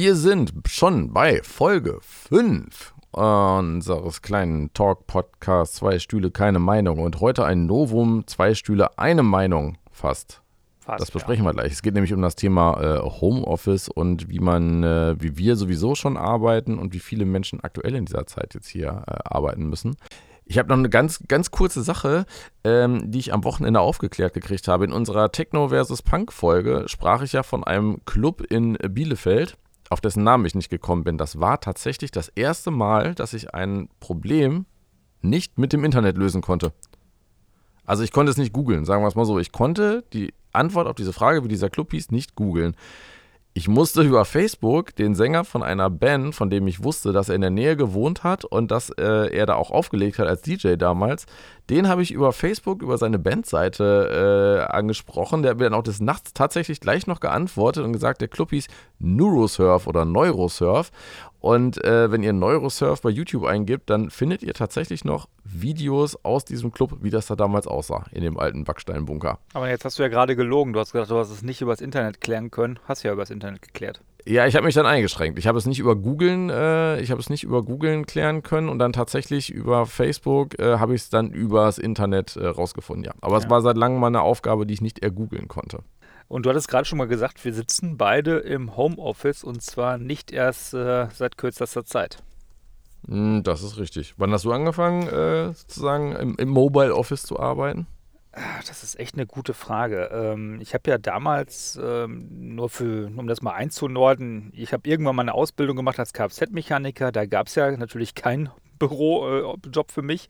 Wir sind schon bei Folge 5 unseres kleinen Talk-Podcasts Zwei Stühle, keine Meinung. Und heute ein Novum, zwei Stühle, eine Meinung fast. Fast das besprechen ja. wir gleich. Es geht nämlich um das Thema äh, Homeoffice und wie man, äh, wie wir sowieso schon arbeiten und wie viele Menschen aktuell in dieser Zeit jetzt hier äh, arbeiten müssen. Ich habe noch eine ganz, ganz kurze Sache, ähm, die ich am Wochenende aufgeklärt gekriegt habe. In unserer Techno versus Punk-Folge sprach ich ja von einem Club in Bielefeld, auf dessen Namen ich nicht gekommen bin. Das war tatsächlich das erste Mal, dass ich ein Problem nicht mit dem Internet lösen konnte. Also ich konnte es nicht googeln, sagen wir es mal so. Ich konnte die Antwort auf diese Frage, wie dieser Club hieß, nicht googeln. Ich musste über Facebook den Sänger von einer Band, von dem ich wusste, dass er in der Nähe gewohnt hat und dass äh, er da auch aufgelegt hat als DJ damals, den habe ich über Facebook, über seine Bandseite äh, angesprochen. Der hat mir dann auch des Nachts tatsächlich gleich noch geantwortet und gesagt, der Club hieß Neurosurf oder Neurosurf. Und äh, wenn ihr Neurosurf bei YouTube eingibt, dann findet ihr tatsächlich noch Videos aus diesem Club, wie das da damals aussah, in dem alten Backsteinbunker. Aber jetzt hast du ja gerade gelogen. Du hast gesagt, du hast es nicht übers Internet klären können. Hast ja übers Internet geklärt. Ja, ich habe mich dann eingeschränkt. Ich habe es nicht über Googlen, äh, ich habe es nicht über Googlen klären können und dann tatsächlich über Facebook äh, habe ich es dann übers Internet äh, rausgefunden, ja. Aber ja. es war seit langem mal eine Aufgabe, die ich nicht ergoogeln konnte. Und du hattest gerade schon mal gesagt, wir sitzen beide im Homeoffice und zwar nicht erst äh, seit kürzester Zeit. Hm, das ist richtig. Wann hast du angefangen, äh, sozusagen im, im, Mobile Office zu arbeiten? Ah, das ist echt eine gute Frage. Ähm, ich habe ja damals, ähm, nur für, um das mal einzunorden, ich habe irgendwann mal eine Ausbildung gemacht als Kfz-Mechaniker. Da gab es ja natürlich keinen Bürojob äh, für mich.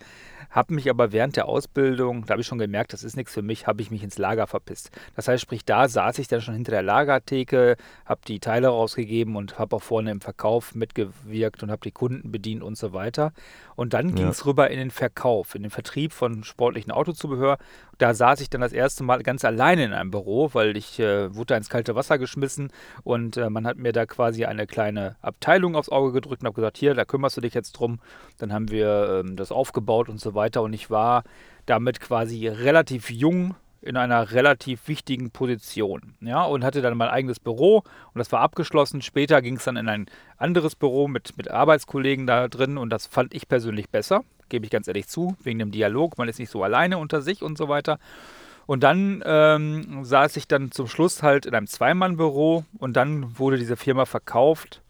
Habe mich aber während der Ausbildung, da habe ich schon gemerkt, das ist nichts für mich, habe ich mich ins Lager verpisst. Das heißt, sprich, da saß ich dann schon hinter der Lagertheke, habe die Teile rausgegeben und habe auch vorne im Verkauf mitgewirkt und habe die Kunden bedient und so weiter. Und dann ging es ja. rüber in den Verkauf, in den Vertrieb von sportlichen Autozubehör. Da saß ich dann das erste Mal ganz alleine in einem Büro, weil ich äh, wurde da ins kalte Wasser geschmissen und äh, man hat mir da quasi eine kleine Abteilung aufs Auge gedrückt und habe gesagt, hier, da kümmerst du dich jetzt drum. Dann haben wir ähm, das aufgebaut und so weiter und ich war damit quasi relativ jung in einer relativ wichtigen Position. Ja, und hatte dann mein eigenes Büro und das war abgeschlossen. Später ging es dann in ein anderes Büro mit, mit Arbeitskollegen da drin und das fand ich persönlich besser, gebe ich ganz ehrlich zu, wegen dem Dialog. Man ist nicht so alleine unter sich und so weiter. Und dann ähm, saß ich dann zum Schluss halt in einem Zweimannbüro und dann wurde diese Firma verkauft.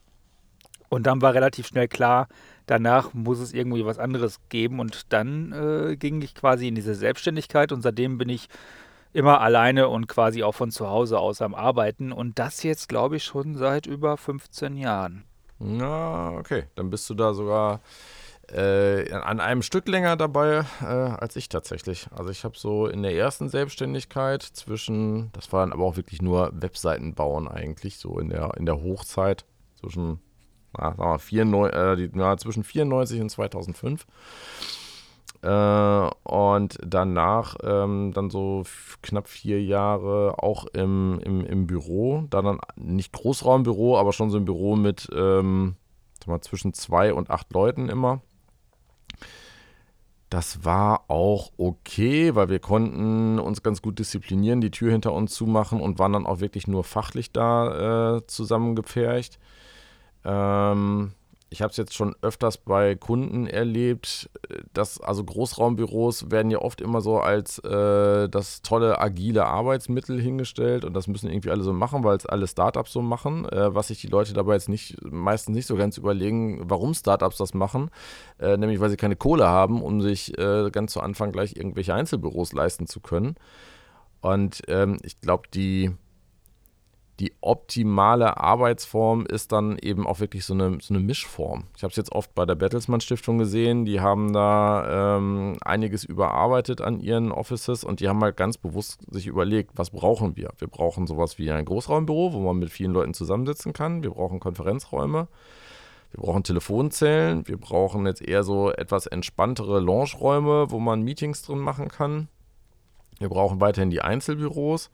Und dann war relativ schnell klar, danach muss es irgendwie was anderes geben. Und dann äh, ging ich quasi in diese Selbstständigkeit und seitdem bin ich immer alleine und quasi auch von zu Hause aus am Arbeiten. Und das jetzt, glaube ich, schon seit über 15 Jahren. Na, okay. Dann bist du da sogar äh, an einem Stück länger dabei äh, als ich tatsächlich. Also ich habe so in der ersten Selbstständigkeit zwischen, das waren aber auch wirklich nur Webseiten bauen eigentlich, so in der, in der Hochzeit zwischen na, sagen wir 94, äh, die, na, zwischen 94 und 2005. Äh, und danach dann, dann so knapp vier Jahre auch im, im, im Büro. Da dann nicht Großraumbüro, aber schon so ein Büro mit ähm, mal, zwischen zwei und acht Leuten immer. Das war auch okay, weil wir konnten uns ganz gut disziplinieren, die Tür hinter uns zumachen und waren dann auch wirklich nur fachlich da äh, zusammengepfercht. Ähm, ich habe es jetzt schon öfters bei Kunden erlebt, dass also Großraumbüros werden ja oft immer so als äh, das tolle agile Arbeitsmittel hingestellt und das müssen irgendwie alle so machen, weil es alle Startups so machen, äh, was sich die Leute dabei jetzt nicht meistens nicht so ganz überlegen, warum Startups das machen, äh, nämlich weil sie keine Kohle haben, um sich äh, ganz zu Anfang gleich irgendwelche Einzelbüros leisten zu können. Und ähm, ich glaube, die die optimale Arbeitsform ist dann eben auch wirklich so eine, so eine Mischform. Ich habe es jetzt oft bei der Bertelsmann Stiftung gesehen, die haben da ähm, einiges überarbeitet an ihren Offices und die haben halt ganz bewusst sich überlegt, was brauchen wir? Wir brauchen sowas wie ein Großraumbüro, wo man mit vielen Leuten zusammensitzen kann. Wir brauchen Konferenzräume. Wir brauchen Telefonzellen. Wir brauchen jetzt eher so etwas entspanntere Lounge-Räume, wo man Meetings drin machen kann. Wir brauchen weiterhin die Einzelbüros.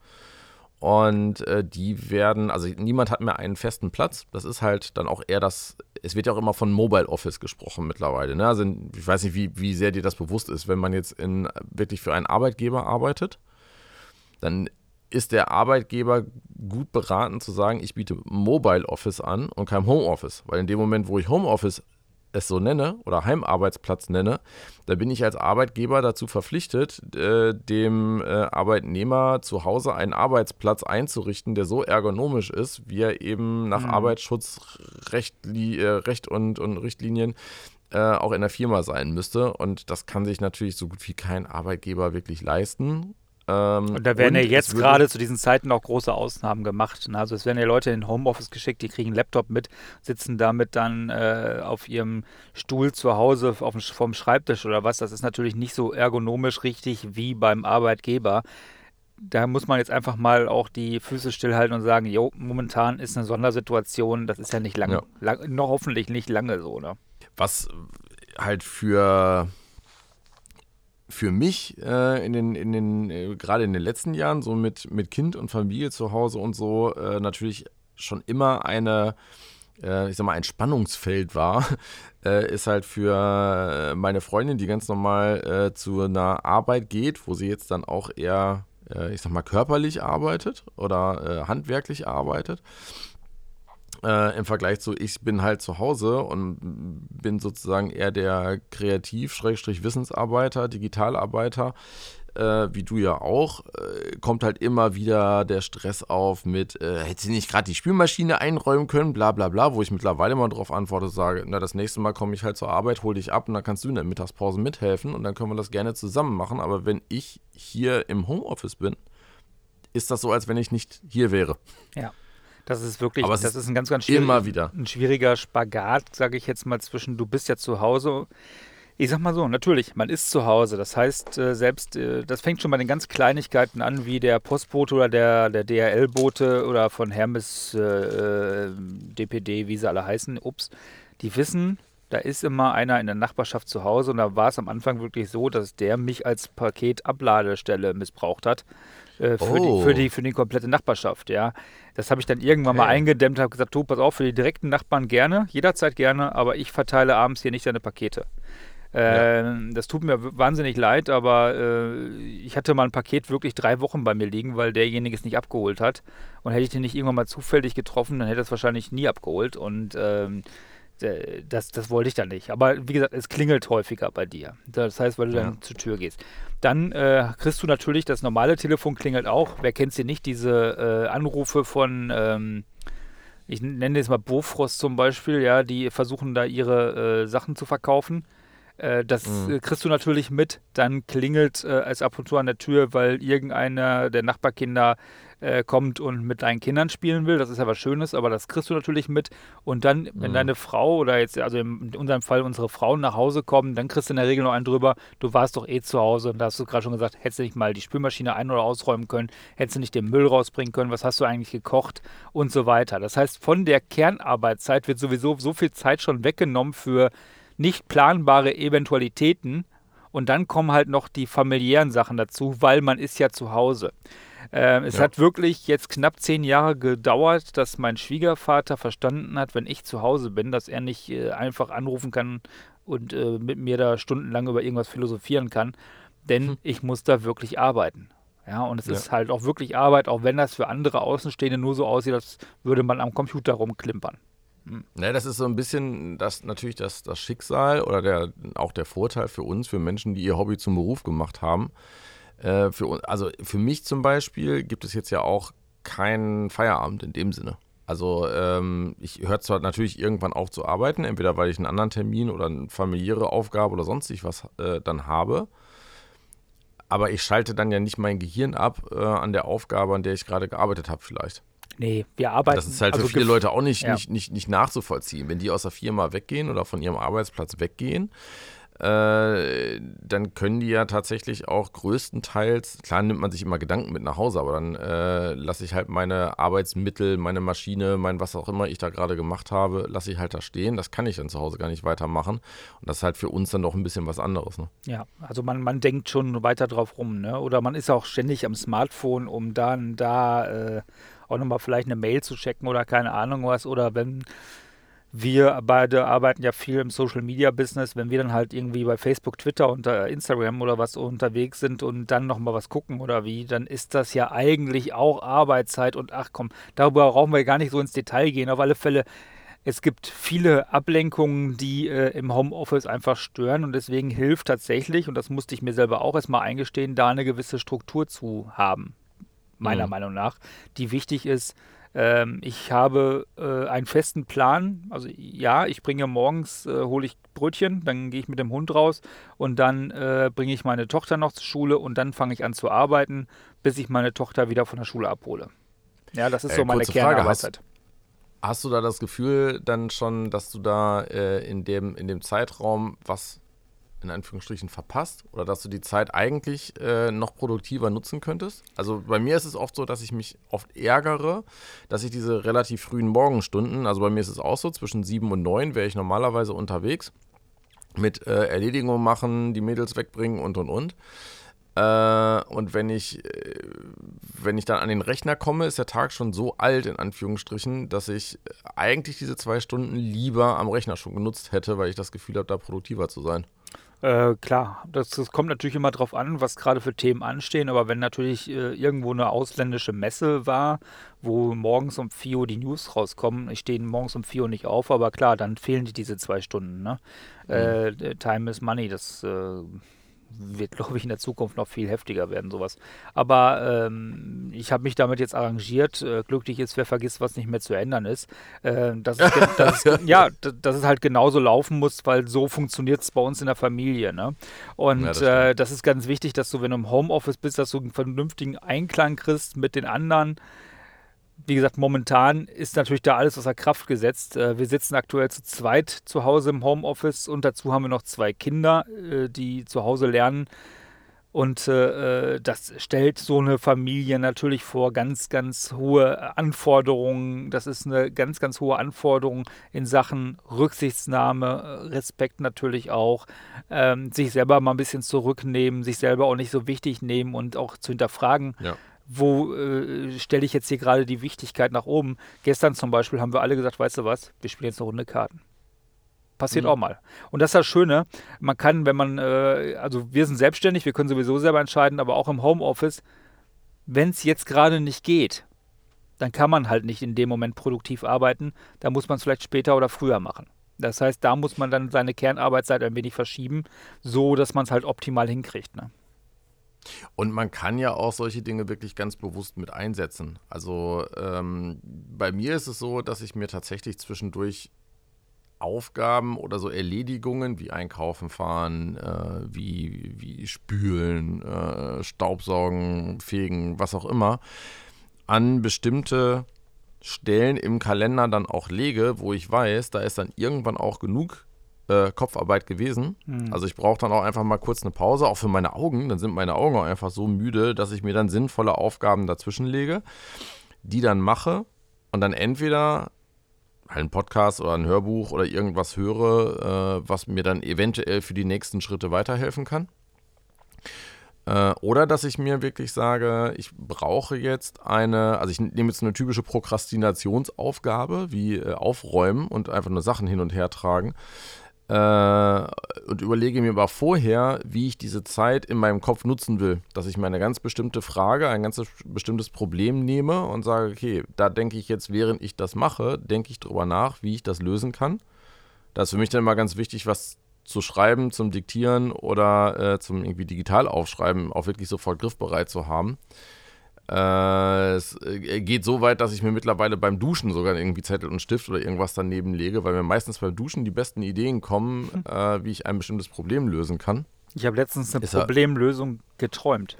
Und äh, die werden, also niemand hat mehr einen festen Platz. Das ist halt dann auch eher das, es wird ja auch immer von Mobile Office gesprochen mittlerweile. Ne? Also ich weiß nicht, wie, wie sehr dir das bewusst ist, wenn man jetzt in, wirklich für einen Arbeitgeber arbeitet, dann ist der Arbeitgeber gut beraten zu sagen, ich biete Mobile Office an und kein Homeoffice. Weil in dem Moment, wo ich Homeoffice es so nenne oder Heimarbeitsplatz nenne, da bin ich als Arbeitgeber dazu verpflichtet, äh, dem äh, Arbeitnehmer zu Hause einen Arbeitsplatz einzurichten, der so ergonomisch ist, wie er eben nach mhm. Arbeitsschutzrecht äh, Recht und, und Richtlinien äh, auch in der Firma sein müsste. Und das kann sich natürlich so gut wie kein Arbeitgeber wirklich leisten. Ähm, und da werden und ja jetzt gerade zu diesen Zeiten auch große Ausnahmen gemacht. Ne? Also es werden ja Leute in Homeoffice geschickt, die kriegen einen Laptop mit, sitzen damit dann äh, auf ihrem Stuhl zu Hause auf dem, vom Schreibtisch oder was. Das ist natürlich nicht so ergonomisch richtig wie beim Arbeitgeber. Da muss man jetzt einfach mal auch die Füße stillhalten und sagen, jo, momentan ist eine Sondersituation, das ist ja nicht lange, ja. lang, noch hoffentlich nicht lange so, ne? Was halt für für mich äh, in den, in den, äh, gerade in den letzten Jahren, so mit, mit Kind und Familie zu Hause und so, äh, natürlich schon immer eine, äh, ich sag mal, ein Spannungsfeld war, äh, ist halt für meine Freundin, die ganz normal äh, zu einer Arbeit geht, wo sie jetzt dann auch eher, ich sag mal, körperlich arbeitet oder handwerklich arbeitet äh, im Vergleich zu, ich bin halt zu Hause und bin sozusagen eher der Kreativ-Wissensarbeiter, Digitalarbeiter, äh, wie du ja auch, äh, kommt halt immer wieder der Stress auf mit, äh, hätte sie nicht gerade die Spülmaschine einräumen können, bla bla bla, wo ich mittlerweile mal darauf antworte, sage, na, das nächste Mal komme ich halt zur Arbeit, hol dich ab und dann kannst du in der Mittagspause mithelfen und dann können wir das gerne zusammen machen. Aber wenn ich hier im Homeoffice bin, ist das so, als wenn ich nicht hier wäre. Ja. Das ist wirklich, Aber das ist ein ganz, ganz immer wieder. ein schwieriger Spagat, sage ich jetzt mal, zwischen du bist ja zu Hause. Ich sag mal so, natürlich, man ist zu Hause. Das heißt, äh, selbst, äh, das fängt schon bei den ganz Kleinigkeiten an, wie der Postbote oder der, der DRL-Bote oder von Hermes äh, DPD, äh, wie sie alle heißen, ups, die wissen, da ist immer einer in der Nachbarschaft zu Hause und da war es am Anfang wirklich so, dass der mich als Paketabladestelle missbraucht hat. Äh, für, oh. die, für, die, für die komplette Nachbarschaft, ja. Das habe ich dann irgendwann okay. mal eingedämmt, habe gesagt, du, pass auf, für die direkten Nachbarn gerne, jederzeit gerne, aber ich verteile abends hier nicht deine Pakete. Äh, ja. Das tut mir wahnsinnig leid, aber äh, ich hatte mal ein Paket wirklich drei Wochen bei mir liegen, weil derjenige es nicht abgeholt hat. Und hätte ich den nicht irgendwann mal zufällig getroffen, dann hätte er es wahrscheinlich nie abgeholt. Und ähm, äh, das, das wollte ich dann nicht. Aber wie gesagt, es klingelt häufiger bei dir. Das heißt, weil du ja. dann zur Tür gehst. Dann äh, kriegst du natürlich, das normale Telefon klingelt auch. Wer kennt sie nicht? Diese äh, Anrufe von, ähm, ich nenne jetzt mal Bofrost zum Beispiel, ja, die versuchen da ihre äh, Sachen zu verkaufen. Äh, das mhm. Äh, kriegst du natürlich mit. Dann klingelt äh, es ab und zu an der Tür, weil irgendeiner der Nachbarkinder äh, kommt und mit deinen Kindern spielen will. Das ist ja was Schönes, aber das kriegst du natürlich mit. Und dann, wenn mhm. deine Frau oder jetzt, also in unserem Fall unsere Frauen nach Hause kommen, dann kriegst du in der Regel noch einen drüber, du warst doch eh zu Hause und da hast du gerade schon gesagt, hättest du nicht mal die Spülmaschine ein- oder ausräumen können, hättest du nicht den Müll rausbringen können, was hast du eigentlich gekocht und so weiter. Das heißt, von der Kernarbeitszeit wird sowieso so viel Zeit schon weggenommen für nicht planbare Eventualitäten. Und dann kommen halt noch die familiären Sachen dazu, weil man ist ja zu Hause. Ähm, es ja. hat wirklich jetzt knapp zehn Jahre gedauert, dass mein Schwiegervater verstanden hat, wenn ich zu Hause bin, dass er nicht äh, einfach anrufen kann und äh, mit mir da stundenlang über irgendwas philosophieren kann. Denn hm. ich muss da wirklich arbeiten. Ja, und es ja. ist halt auch wirklich Arbeit, auch wenn das für andere Außenstehende nur so aussieht, als würde man am Computer rumklimpern. Ne, das ist so ein bisschen das natürlich das, das Schicksal oder der, auch der Vorteil für uns, für Menschen, die ihr Hobby zum Beruf gemacht haben. Äh, für, also für mich zum Beispiel gibt es jetzt ja auch keinen Feierabend in dem Sinne. Also ähm, ich höre zwar natürlich irgendwann auf zu arbeiten, entweder weil ich einen anderen Termin oder eine familiäre Aufgabe oder sonstig was äh, dann habe. Aber ich schalte dann ja nicht mein Gehirn ab äh, an der Aufgabe, an der ich gerade gearbeitet habe vielleicht. Nee, wir arbeiten. Das ist halt also für viele Leute auch nicht, ja. nicht, nicht, nicht nachzuvollziehen. Wenn die aus der Firma weggehen oder von ihrem Arbeitsplatz weggehen, äh, dann können die ja tatsächlich auch größtenteils, klar nimmt man sich immer Gedanken mit nach Hause, aber dann äh, lasse ich halt meine Arbeitsmittel, meine Maschine, mein was auch immer ich da gerade gemacht habe, lasse ich halt da stehen. Das kann ich dann zu Hause gar nicht weitermachen. Und das ist halt für uns dann doch ein bisschen was anderes. Ne? Ja, also man, man denkt schon weiter drauf rum, ne? Oder man ist auch ständig am Smartphone, um dann da äh, auch nochmal vielleicht eine Mail zu checken oder keine Ahnung was. Oder wenn wir beide arbeiten ja viel im Social Media Business. Wenn wir dann halt irgendwie bei Facebook, Twitter und Instagram oder was unterwegs sind und dann nochmal was gucken oder wie, dann ist das ja eigentlich auch Arbeitszeit und ach komm, darüber brauchen wir gar nicht so ins Detail gehen. Auf alle Fälle es gibt viele Ablenkungen, die äh, im Homeoffice einfach stören und deswegen hilft tatsächlich, und das musste ich mir selber auch erstmal eingestehen, da eine gewisse Struktur zu haben, meiner mhm. Meinung nach, die wichtig ist. Ähm, ich habe äh, einen festen Plan. Also ja, ich bringe morgens, äh, hole ich Brötchen, dann gehe ich mit dem Hund raus und dann äh, bringe ich meine Tochter noch zur Schule und dann fange ich an zu arbeiten, bis ich meine Tochter wieder von der Schule abhole. Ja, das ist so meine Kernarbeitszeit. Hast du da das Gefühl dann schon, dass du da äh, in, dem, in dem Zeitraum was in Anführungsstrichen verpasst oder dass du die Zeit eigentlich äh, noch produktiver nutzen könntest? Also bei mir ist es oft so, dass ich mich oft ärgere, dass ich diese relativ frühen Morgenstunden, also bei mir ist es auch so, zwischen sieben und neun wäre ich normalerweise unterwegs mit äh, Erledigungen machen, die Mädels wegbringen und und und. Äh, und wenn ich, äh, wenn ich dann an den Rechner komme, ist der Tag schon so alt, in Anführungsstrichen, dass ich eigentlich diese zwei Stunden lieber am Rechner schon genutzt hätte, weil ich das Gefühl habe, da produktiver zu sein. Äh, klar, das, das, kommt natürlich immer drauf an, was gerade für Themen anstehen, aber wenn natürlich äh, irgendwo eine ausländische Messe war, wo morgens um 4 Uhr die News rauskommen, ich stehe morgens um 4 Uhr nicht auf, aber klar, dann fehlen die diese zwei Stunden. Ne? Mhm. Äh, time is money, das äh, wird, glaube ich, in der Zukunft noch viel heftiger werden, sowas. Aber ähm, ich habe mich damit jetzt arrangiert. Äh, glücklich ist, wer vergisst, was nicht mehr zu ändern ist. Äh, dass es, dass es, ja, dass es halt genauso laufen muss, weil so funktioniert es bei uns in der Familie. Ne? Und ja, das, äh, das ist ganz wichtig, dass du, wenn du im Homeoffice bist, dass du einen vernünftigen Einklang kriegst mit den anderen wie gesagt, momentan ist natürlich da alles außer Kraft gesetzt. Äh, wir sitzen aktuell zu zweit zu Hause im Homeoffice und dazu haben wir noch zwei Kinder, äh, die zu Hause lernen. Und äh, das stellt so eine Familie natürlich vor ganz, ganz hohe Anforderungen. Das ist eine ganz, ganz hohe Anforderung in Sachen Rücksichtsnahme, Respekt natürlich auch, ähm, sich selber mal ein bisschen zurücknehmen, sich selber auch nicht so wichtig nehmen und auch zu hinterfragen. Ja wo äh, stelle ich jetzt hier gerade die Wichtigkeit nach oben. Gestern zum Beispiel haben wir alle gesagt, weißt du was, wir spielen jetzt eine Runde Karten. Passiert mhm. auch mal. Und das ist das Schöne, man kann, wenn man, äh, also wir sind selbstständig, wir können sowieso selber entscheiden, aber auch im Homeoffice, wenn es jetzt gerade nicht geht, dann kann man halt nicht in dem Moment produktiv arbeiten, da muss man es vielleicht später oder früher machen. Das heißt, da muss man dann seine Kernarbeitszeit ein wenig verschieben, so dass man es halt optimal hinkriegt. Ne? Und man kann ja auch solche Dinge wirklich ganz bewusst mit einsetzen. Also ähm, bei mir ist es so, dass ich mir tatsächlich zwischendurch Aufgaben oder so Erledigungen wie Einkaufen fahren, äh, wie, wie Spülen, äh, Staubsaugen, Fegen, was auch immer, an bestimmte Stellen im Kalender dann auch lege, wo ich weiß, da ist dann irgendwann auch genug äh, Kopfarbeit gewesen. Mhm. Also ich brauche dann auch einfach mal kurz eine Pause, auch für meine Augen. Dann sind meine Augen auch einfach so müde, dass ich mir dann sinnvolle Aufgaben dazwischen lege, die dann mache und dann entweder einen Podcast oder ein Hörbuch oder irgendwas höre, äh, was mir dann eventuell für die nächsten Schritte weiterhelfen kann. Äh, oder dass ich mir wirklich sage, ich brauche jetzt eine, also ich nehme jetzt eine typische Prokrastinationsaufgabe wie äh, aufräumen und einfach nur Sachen hin und her tragen und überlege mir aber vorher, wie ich diese Zeit in meinem Kopf nutzen will. Dass ich mir eine ganz bestimmte Frage, ein ganz bestimmtes Problem nehme und sage, okay, da denke ich jetzt, während ich das mache, denke ich drüber nach, wie ich das lösen kann. Da ist für mich dann immer ganz wichtig, was zu schreiben, zum Diktieren oder äh, zum irgendwie digital aufschreiben, auch wirklich sofort griffbereit zu haben. Äh, es äh, geht so weit, dass ich mir mittlerweile beim Duschen sogar irgendwie Zettel und Stift oder irgendwas daneben lege, weil mir meistens beim Duschen die besten Ideen kommen, hm. äh, wie ich ein bestimmtes Problem lösen kann. Ich habe letztens eine Ist Problemlösung geträumt.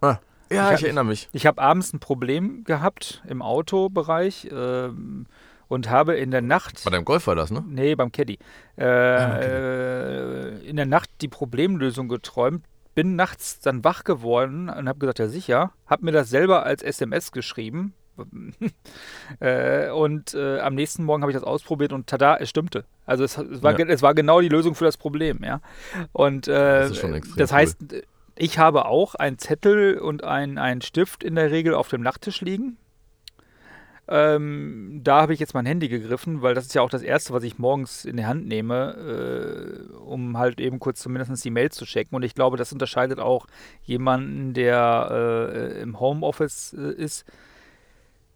Ah, ja, ich, ich erinnere mich. Ich, ich habe abends ein Problem gehabt im Autobereich. Ähm, und habe in der Nacht. Bei deinem Golf war das, ne? Nee, beim Caddy. Äh, ah, okay. äh, in der Nacht die Problemlösung geträumt, bin nachts dann wach geworden und habe gesagt, ja sicher, habe mir das selber als SMS geschrieben. äh, und äh, am nächsten Morgen habe ich das ausprobiert und tada, es stimmte. Also es, es, war, ja. es war genau die Lösung für das Problem, ja. Und äh, das, das heißt, cool. ich habe auch einen Zettel und einen Stift in der Regel auf dem Nachttisch liegen. Ähm, da habe ich jetzt mein Handy gegriffen, weil das ist ja auch das Erste, was ich morgens in die Hand nehme, äh, um halt eben kurz zumindest die Mails zu checken. Und ich glaube, das unterscheidet auch jemanden, der äh, im Homeoffice äh, ist,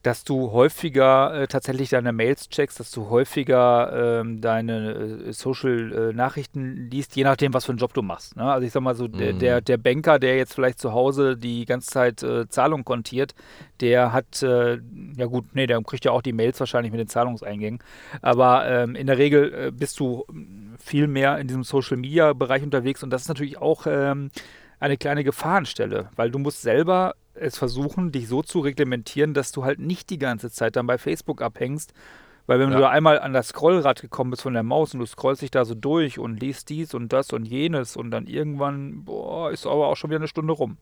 dass du häufiger äh, tatsächlich deine Mails checkst, dass du häufiger ähm, deine äh, Social-Nachrichten äh, liest, je nachdem, was für einen Job du machst. Ne? Also ich sag mal so, der, der, mhm. der, Banker, der jetzt vielleicht zu Hause die ganze Zeit äh, Zahlungen kontiert, der hat, äh, ja gut, nee, der kriegt ja auch die Mails wahrscheinlich mit den Zahlungseingängen. Aber ähm, in der Regel äh, bist du viel mehr in diesem Social-Media-Bereich unterwegs und das ist natürlich auch ähm, eine kleine Gefahrenstelle, weil du musst selber es versuchen, dich so zu reglementieren, dass du halt nicht die ganze Zeit dann bei Facebook abhängst. Weil wenn ja. du da einmal an das Scrollrad gekommen bist von der Maus und du scrollst dich da so durch und liest dies und das und jenes und dann irgendwann, boah, ist aber auch schon wieder eine Stunde rum.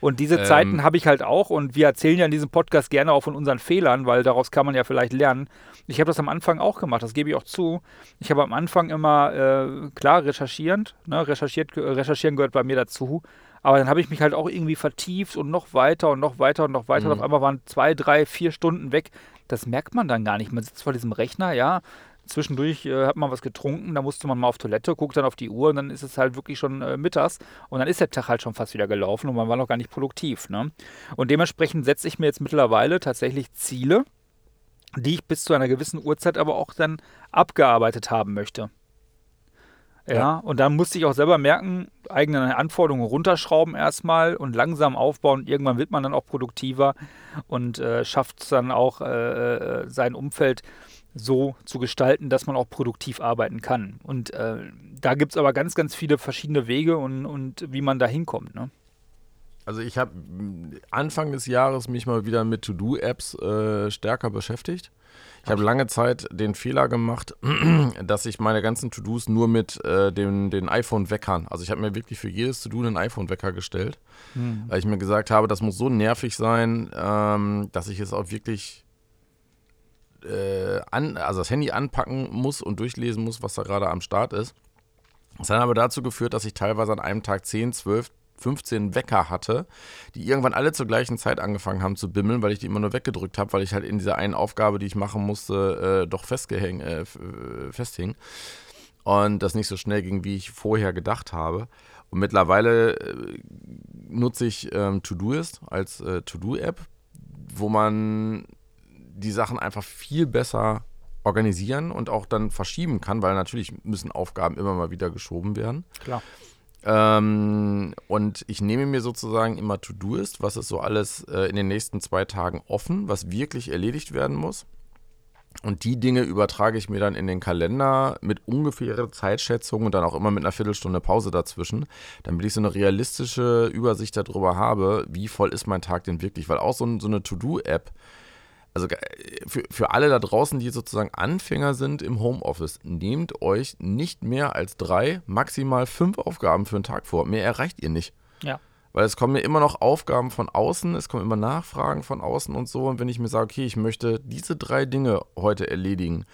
Und diese ähm. Zeiten habe ich halt auch und wir erzählen ja in diesem Podcast gerne auch von unseren Fehlern, weil daraus kann man ja vielleicht lernen. Ich habe das am Anfang auch gemacht, das gebe ich auch zu. Ich habe am Anfang immer, äh, klar, recherchierend, ne, recherchiert, recherchieren gehört bei mir dazu, aber dann habe ich mich halt auch irgendwie vertieft und noch weiter und noch weiter und noch weiter. Mhm. Und auf einmal waren zwei, drei, vier Stunden weg. Das merkt man dann gar nicht. Man sitzt vor diesem Rechner, ja. Zwischendurch äh, hat man was getrunken, da musste man mal auf Toilette, guckt dann auf die Uhr und dann ist es halt wirklich schon äh, mittags und dann ist der Tag halt schon fast wieder gelaufen und man war noch gar nicht produktiv. Ne? Und dementsprechend setze ich mir jetzt mittlerweile tatsächlich Ziele, die ich bis zu einer gewissen Uhrzeit aber auch dann abgearbeitet haben möchte. Ja, ja, und dann musste ich auch selber merken, eigene Anforderungen runterschrauben erstmal und langsam aufbauen. Irgendwann wird man dann auch produktiver und äh, schafft es dann auch, äh, äh, sein Umfeld so zu gestalten, dass man auch produktiv arbeiten kann. Und äh, da gibt es aber ganz, ganz viele verschiedene Wege und, und wie man da hinkommt. Ne? Also ich habe Anfang des Jahres mich mal wieder mit To-Do-Apps äh, stärker beschäftigt. Ich habe lange Zeit den Fehler gemacht, dass ich meine ganzen To-Dos nur mit äh, den, den iPhone-Weckern, also ich habe mir wirklich für jedes To-Do einen iPhone-Wecker gestellt, mhm. weil ich mir gesagt habe, das muss so nervig sein, ähm, dass ich es auch wirklich äh, an, also das Handy anpacken muss und durchlesen muss, was da gerade am Start ist. Das hat aber dazu geführt, dass ich teilweise an einem Tag 10, 12, 15 Wecker hatte, die irgendwann alle zur gleichen Zeit angefangen haben zu bimmeln, weil ich die immer nur weggedrückt habe, weil ich halt in dieser einen Aufgabe, die ich machen musste, äh, doch festgehäng, äh, äh, festhing. Und das nicht so schnell ging, wie ich vorher gedacht habe. Und mittlerweile äh, nutze ich ähm, Todoist als äh, To-Do-App, wo man die Sachen einfach viel besser organisieren und auch dann verschieben kann, weil natürlich müssen Aufgaben immer mal wieder geschoben werden. Klar. Ähm, und ich nehme mir sozusagen immer To-Do-Ist, was ist so alles äh, in den nächsten zwei Tagen offen, was wirklich erledigt werden muss. Und die Dinge übertrage ich mir dann in den Kalender mit ungefährer Zeitschätzung und dann auch immer mit einer Viertelstunde Pause dazwischen, damit ich so eine realistische Übersicht darüber habe, wie voll ist mein Tag denn wirklich. Weil auch so, so eine To-Do-App also für, für alle da draußen, die sozusagen Anfänger sind im Homeoffice, nehmt euch nicht mehr als drei, maximal fünf Aufgaben für einen Tag vor. Mehr erreicht ihr nicht. Ja. Weil es kommen mir immer noch Aufgaben von außen, es kommen immer Nachfragen von außen und so. Und wenn ich mir sage, okay, ich möchte diese drei Dinge heute erledigen,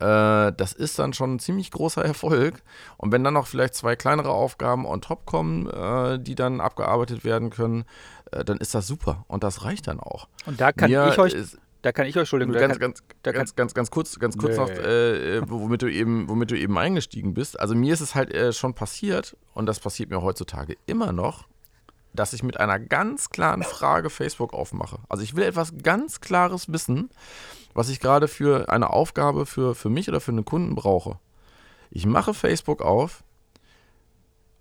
äh, das ist dann schon ein ziemlich großer Erfolg. Und wenn dann noch vielleicht zwei kleinere Aufgaben on top kommen, äh, die dann abgearbeitet werden können, äh, dann ist das super. Und das reicht dann auch. Und da kann Mir ich euch. Da kann ich euch, Entschuldigung, ganz, kann, ganz, ganz, ganz, ganz kurz, ganz kurz nee. noch, äh, äh womit, du eben, womit du eben eingestiegen bist. Also mir ist es halt äh, schon passiert, und das passiert mir heutzutage immer noch, dass ich mit einer ganz klaren Frage Facebook aufmache. Also ich will etwas ganz Klares wissen, was ich gerade für eine Aufgabe für, für mich oder für einen Kunden brauche. Ich mache Facebook auf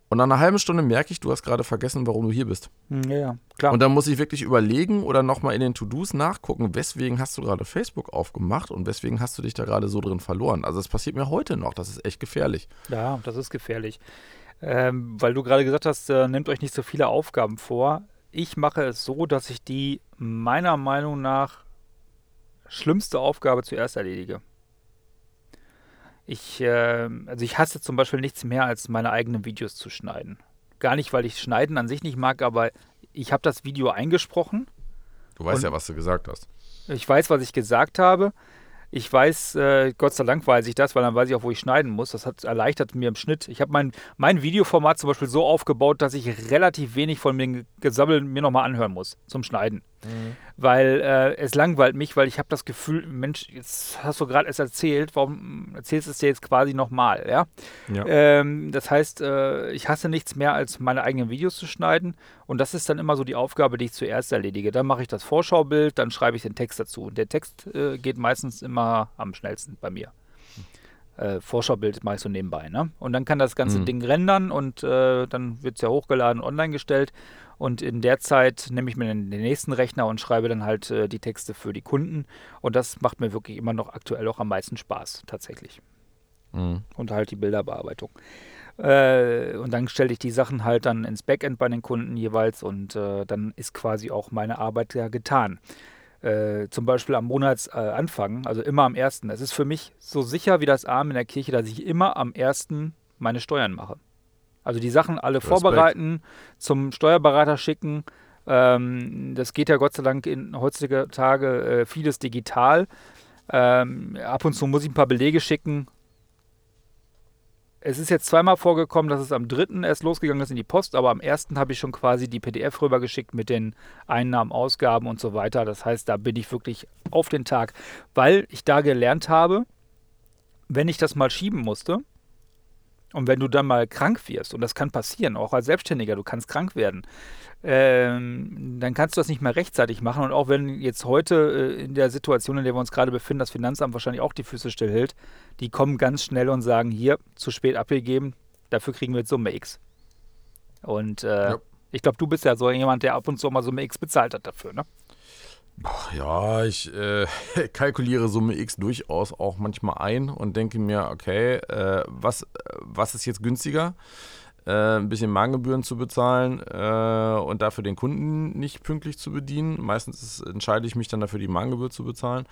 und nach einer halben Stunde merke ich, du hast gerade vergessen, warum du hier bist. Hm, ja, ja, klar. Und dann muss ich wirklich überlegen oder nochmal in den To-Dos nachgucken, weswegen hast du gerade Facebook aufgemacht und weswegen hast du dich da gerade so drin verloren. Also das passiert mir heute noch, das ist echt gefährlich. Ja, das ist gefährlich. Ähm, weil du gerade gesagt hast, äh, nehmt euch nicht so viele Aufgaben vor. Ich mache es so, dass ich die meiner Meinung nach schlimmste Aufgabe zuerst erledige. Ich, äh, also ich hasse zum Beispiel nichts mehr, als meine eigenen Videos zu schneiden. Gar nicht, weil ich Schneiden an sich nicht mag, aber ich habe das Video eingesprochen. Du weißt ja, was du gesagt hast. Ich weiß, was ich gesagt habe. Ich weiß, äh, Gott sei Dank weiß ich das, weil dann weiß ich auch, wo ich schneiden muss. Das hat erleichtert mir im Schnitt. Ich habe mein, mein Videoformat zum Beispiel so aufgebaut, dass ich relativ wenig von dem Gesammel mir nochmal anhören muss zum Schneiden. Mhm. Weil äh, es langweilt mich, weil ich habe das Gefühl, Mensch, jetzt hast du gerade es erzählt, warum erzählst du es dir jetzt quasi nochmal, ja? ja. Ähm, das heißt, äh, ich hasse nichts mehr, als meine eigenen Videos zu schneiden und das ist dann immer so die Aufgabe, die ich zuerst erledige. Dann mache ich das Vorschaubild, dann schreibe ich den Text dazu. Und der Text äh, geht meistens immer am schnellsten bei mir. Äh, Vorschaubild mache ich so nebenbei. Ne? Und dann kann das ganze mhm. Ding rendern und äh, dann wird es ja hochgeladen, online gestellt. Und in der Zeit nehme ich mir den, nächsten Rechner und schreibe dann halt äh, die Texte für die Kunden. Und das macht mir wirklich immer noch aktuell auch am meisten Spaß, tatsächlich. Mhm. Und halt die Bilderbearbeitung. Äh, und dann stelle ich die Sachen halt dann ins Backend bei den Kunden jeweils und äh, dann ist quasi auch meine Arbeit ja getan. Äh, zum Beispiel am Monatsanfang, also immer am ersten. Es ist für mich so sicher wie das Arm in der Kirche, dass ich immer am ersten meine Steuern mache. Also die Sachen alle Respekt. vorbereiten, zum Steuerberater schicken. Ähm, das geht ja Gott sei Dank in heutzutage äh, vieles digital. Ähm, ab und zu muss ich ein paar Belege schicken. Es ist jetzt zweimal vorgekommen, dass es am dritten erst losgegangen ist in die Post, aber am ersten habe ich schon quasi die PDF rübergeschickt mit den Einnahmen, Ausgaben und so weiter. Das heißt, da bin ich wirklich auf den Tag, weil ich da gelernt habe, wenn ich das mal schieben musste, und wenn du dann mal krank wirst, und das kann passieren, auch als Selbstständiger, du kannst krank werden, ähm, dann kannst du das nicht mehr rechtzeitig machen. Und auch wenn jetzt heute äh, in der Situation, in der wir uns gerade befinden, das Finanzamt wahrscheinlich auch die Füße stillhält, die kommen ganz schnell und sagen, hier, zu spät abgegeben, dafür kriegen wir jetzt Summe X. Und äh, ja. ich glaube, du bist ja so jemand, der ab und zu mal Summe X bezahlt hat dafür, ne? Ja, ich äh, kalkuliere Summe X durchaus auch manchmal ein und denke mir, okay, äh, was, was ist jetzt günstiger? Äh, ein bisschen Mahngebühren zu bezahlen äh, und dafür den Kunden nicht pünktlich zu bedienen. Meistens entscheide ich mich dann dafür, die Mahngebühr zu bezahlen.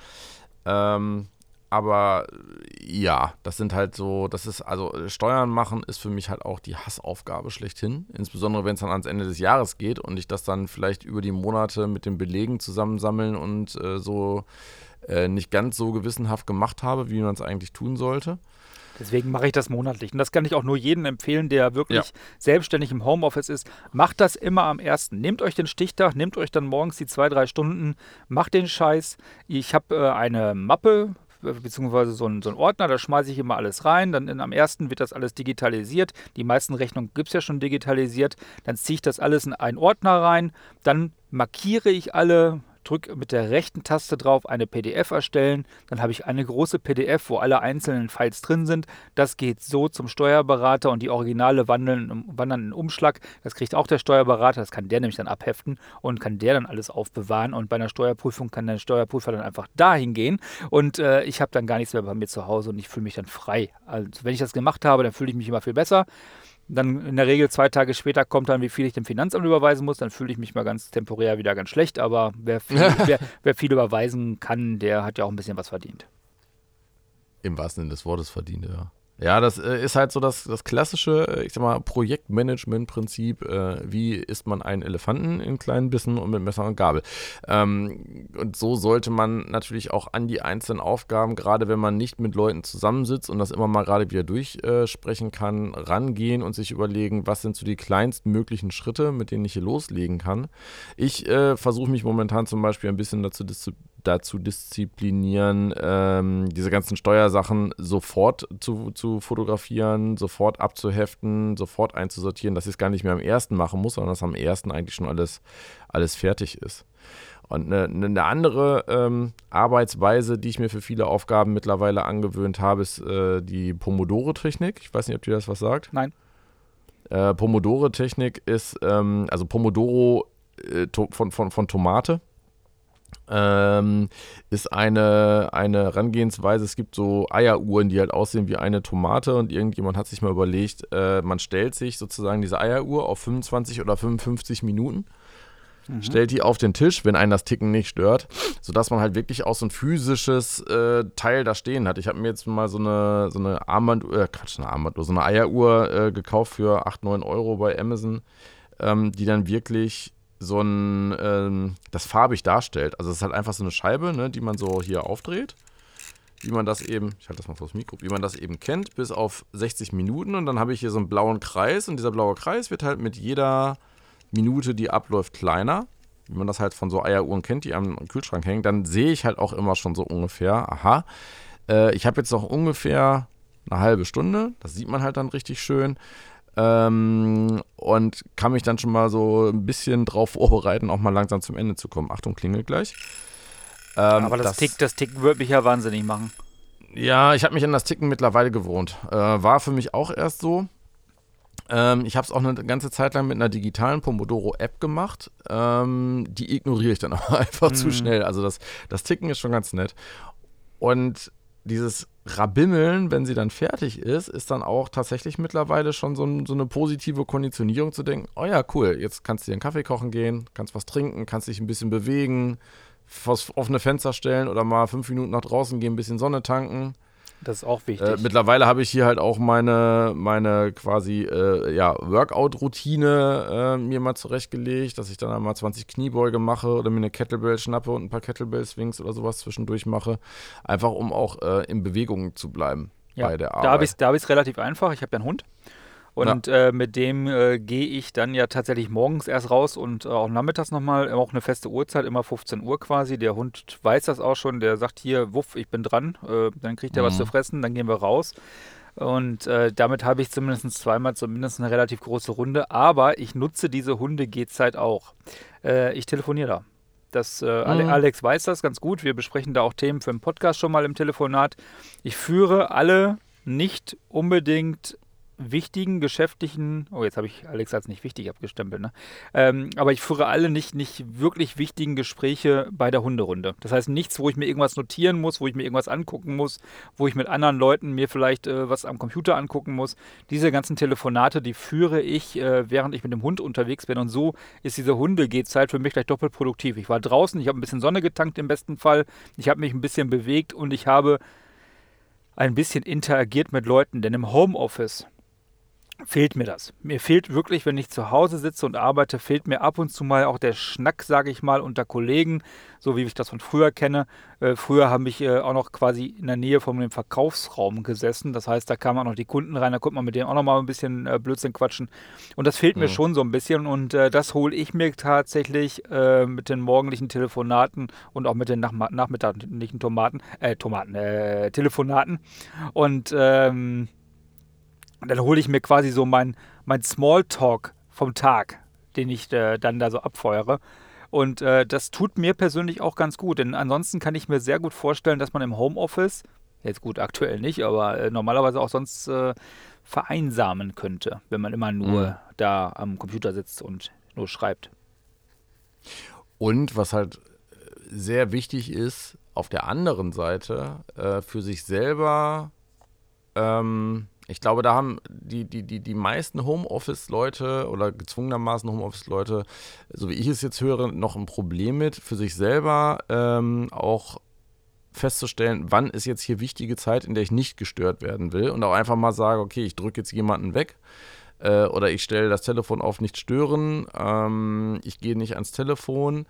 Ähm, aber ja, das sind halt so, das ist, also Steuern machen ist für mich halt auch die Hassaufgabe schlechthin. Insbesondere wenn es dann ans Ende des Jahres geht und ich das dann vielleicht über die Monate mit den Belegen zusammensammeln und äh, so äh, nicht ganz so gewissenhaft gemacht habe, wie man es eigentlich tun sollte. Deswegen mache ich das monatlich. Und das kann ich auch nur jedem empfehlen, der wirklich ja. selbstständig im Homeoffice ist. Macht das immer am ersten. Nehmt euch den Stichtag, nehmt euch dann morgens die zwei, drei Stunden, macht den Scheiß. Ich habe äh, eine Mappe beziehungsweise so ein, so ein Ordner, da schmeiße ich immer alles rein. Dann in, am ersten wird das alles digitalisiert. Die meisten Rechnungen gibt es ja schon digitalisiert. Dann ziehe ich das alles in einen Ordner rein. Dann markiere ich alle drücke mit der rechten Taste drauf eine PDF erstellen. Dann habe ich eine große PDF, wo alle einzelnen Files drin sind. Das geht so zum Steuerberater und die Originale wandeln, wandern in Umschlag. Das kriegt auch der Steuerberater. Das kann der nämlich dann abheften und kann der dann alles aufbewahren. Und bei einer Steuerprüfung kann der Steuerprüfer dann einfach dahin gehen. Und äh, ich habe dann gar nichts mehr bei mir zu Hause und ich fühle mich dann frei. Also wenn ich das gemacht habe, dann fühle ich mich immer viel besser. Dann in der Regel zwei Tage später kommt dann, wie viel ich dem Finanzamt überweisen muss. Dann fühle ich mich mal ganz temporär wieder ganz schlecht. Aber wer viel, wer, wer viel überweisen kann, der hat ja auch ein bisschen was verdient. Im wahrsten Sinne des Wortes verdient, ja. Ja, das äh, ist halt so das, das klassische, äh, ich sag mal, Projektmanagement-Prinzip. Äh, wie isst man einen Elefanten in kleinen Bissen und mit Messer und Gabel? Ähm, und so sollte man natürlich auch an die einzelnen Aufgaben, gerade wenn man nicht mit Leuten zusammensitzt und das immer mal gerade wieder durchsprechen kann, rangehen und sich überlegen, was sind so die kleinsten möglichen Schritte, mit denen ich hier loslegen kann. Ich äh, versuche mich momentan zum Beispiel ein bisschen dazu zu dazu disziplinieren, ähm, diese ganzen Steuersachen sofort zu, zu fotografieren, sofort abzuheften, sofort einzusortieren, dass ich es gar nicht mehr am ersten machen muss, sondern dass am ersten eigentlich schon alles, alles fertig ist. Und eine, eine andere ähm, Arbeitsweise, die ich mir für viele Aufgaben mittlerweile angewöhnt habe, ist äh, die Pomodore-Technik. Ich weiß nicht, ob dir das was sagt. Nein. Äh, Pomodore-Technik ist, ähm, also Pomodoro äh, von, von, von Tomate ähm, ist eine, eine Herangehensweise. Es gibt so Eieruhren, die halt aussehen wie eine Tomate und irgendjemand hat sich mal überlegt, äh, man stellt sich sozusagen diese Eieruhr auf 25 oder 55 Minuten. Mhm. Stellt die auf den Tisch, wenn einen das Ticken nicht stört, sodass man halt wirklich auch so ein physisches äh, Teil da stehen hat. Ich habe mir jetzt mal so eine, so eine Armbanduhr, äh, Quatsch, eine Armbanduhr, so eine Eieruhr äh, gekauft für 8, 9 Euro bei Amazon, ähm, die dann wirklich so ein, ähm, das farbig darstellt. Also es ist halt einfach so eine Scheibe, ne, die man so hier aufdreht. Wie man das eben, ich halte das mal vor das Mikro, wie man das eben kennt, bis auf 60 Minuten. Und dann habe ich hier so einen blauen Kreis und dieser blaue Kreis wird halt mit jeder Minute, die abläuft, kleiner. wie man das halt von so Eieruhren kennt, die am Kühlschrank hängen, dann sehe ich halt auch immer schon so ungefähr, aha, äh, ich habe jetzt noch ungefähr eine halbe Stunde, das sieht man halt dann richtig schön. Ähm, und kann mich dann schon mal so ein bisschen drauf vorbereiten, auch mal langsam zum Ende zu kommen. Achtung, klingelt gleich. Ähm, Aber das, das, Tick, das Ticken würde mich ja wahnsinnig machen. Ja, ich habe mich an das Ticken mittlerweile gewohnt. Äh, war für mich auch erst so. Ähm, ich habe es auch eine ganze Zeit lang mit einer digitalen Pomodoro-App gemacht. Ähm, die ignoriere ich dann aber einfach mhm. zu schnell. Also das, das Ticken ist schon ganz nett. Und dieses Rabimmeln, wenn sie dann fertig ist, ist dann auch tatsächlich mittlerweile schon so, so, eine positive Konditionierung zu denken, oh ja, cool, jetzt kannst du dir einen Kaffee kochen gehen, kannst was trinken, kannst dich ein bisschen bewegen, vors offene Fenster stellen oder mal fünf Minuten nach draußen gehen, ein bisschen Sonne tanken. Das ist auch wichtig. Äh, mittlerweile habe ich hier halt auch meine, meine quasi äh, ja, Workout-Routine äh, mir mal zurechtgelegt, dass ich dann einmal 20 Kniebeuge mache oder mir eine Kettlebell schnappe und ein paar Kettlebell-Swings oder sowas zwischendurch mache. Einfach um auch äh, in Bewegung zu bleiben ja, bei der Arbeit. Da habe ich es relativ einfach. Ich habe ja einen Hund. Und ja. äh, mit dem äh, gehe ich dann ja tatsächlich morgens erst raus und äh, auch nachmittags nochmal, auch eine feste Uhrzeit, immer 15 Uhr quasi. Der Hund weiß das auch schon, der sagt hier, wuff, ich bin dran, äh, dann kriegt er mhm. was zu fressen, dann gehen wir raus. Und äh, damit habe ich zumindest zweimal zumindest eine relativ große Runde. Aber ich nutze diese Hunde-Gehzeit auch. Äh, ich telefoniere da. Das, äh, mhm. Alex weiß das ganz gut. Wir besprechen da auch Themen für den Podcast schon mal im Telefonat. Ich führe alle nicht unbedingt wichtigen geschäftlichen, oh, jetzt habe ich Alex als nicht wichtig abgestempelt, ne? Ähm, aber ich führe alle nicht, nicht wirklich wichtigen Gespräche bei der Hunderunde. Das heißt nichts, wo ich mir irgendwas notieren muss, wo ich mir irgendwas angucken muss, wo ich mit anderen Leuten mir vielleicht äh, was am Computer angucken muss. Diese ganzen Telefonate, die führe ich, äh, während ich mit dem Hund unterwegs bin. Und so ist diese Hunde-Gehzeit für mich gleich doppelt produktiv. Ich war draußen, ich habe ein bisschen Sonne getankt im besten Fall, ich habe mich ein bisschen bewegt und ich habe ein bisschen interagiert mit Leuten, denn im Homeoffice fehlt mir das. Mir fehlt wirklich, wenn ich zu Hause sitze und arbeite, fehlt mir ab und zu mal auch der Schnack, sage ich mal, unter Kollegen, so wie ich das von früher kenne. Äh, früher habe ich äh, auch noch quasi in der Nähe von dem Verkaufsraum gesessen. Das heißt, da kamen auch noch die Kunden rein, da konnte man mit denen auch noch mal ein bisschen äh, Blödsinn quatschen. Und das fehlt mhm. mir schon so ein bisschen und äh, das hole ich mir tatsächlich äh, mit den morgendlichen Telefonaten und auch mit den nach nachmittaglichen Tomaten, äh, Tomaten, Telefonaten. Und ähm, dann hole ich mir quasi so mein, mein Smalltalk vom Tag, den ich äh, dann da so abfeuere. Und äh, das tut mir persönlich auch ganz gut, denn ansonsten kann ich mir sehr gut vorstellen, dass man im Homeoffice, jetzt gut aktuell nicht, aber äh, normalerweise auch sonst äh, vereinsamen könnte, wenn man immer nur mhm. da am Computer sitzt und nur schreibt. Und was halt äh, sehr wichtig ist, auf der anderen Seite äh, für sich selber ähm, ich glaube, da haben die, die, die, die meisten Homeoffice-Leute oder gezwungenermaßen Homeoffice-Leute, so wie ich es jetzt höre, noch ein Problem mit, für sich selber ähm, auch festzustellen, wann ist jetzt hier wichtige Zeit, in der ich nicht gestört werden will und auch einfach mal sage, okay, ich drücke jetzt jemanden weg äh, oder ich stelle das Telefon auf nicht stören, ähm, ich gehe nicht ans Telefon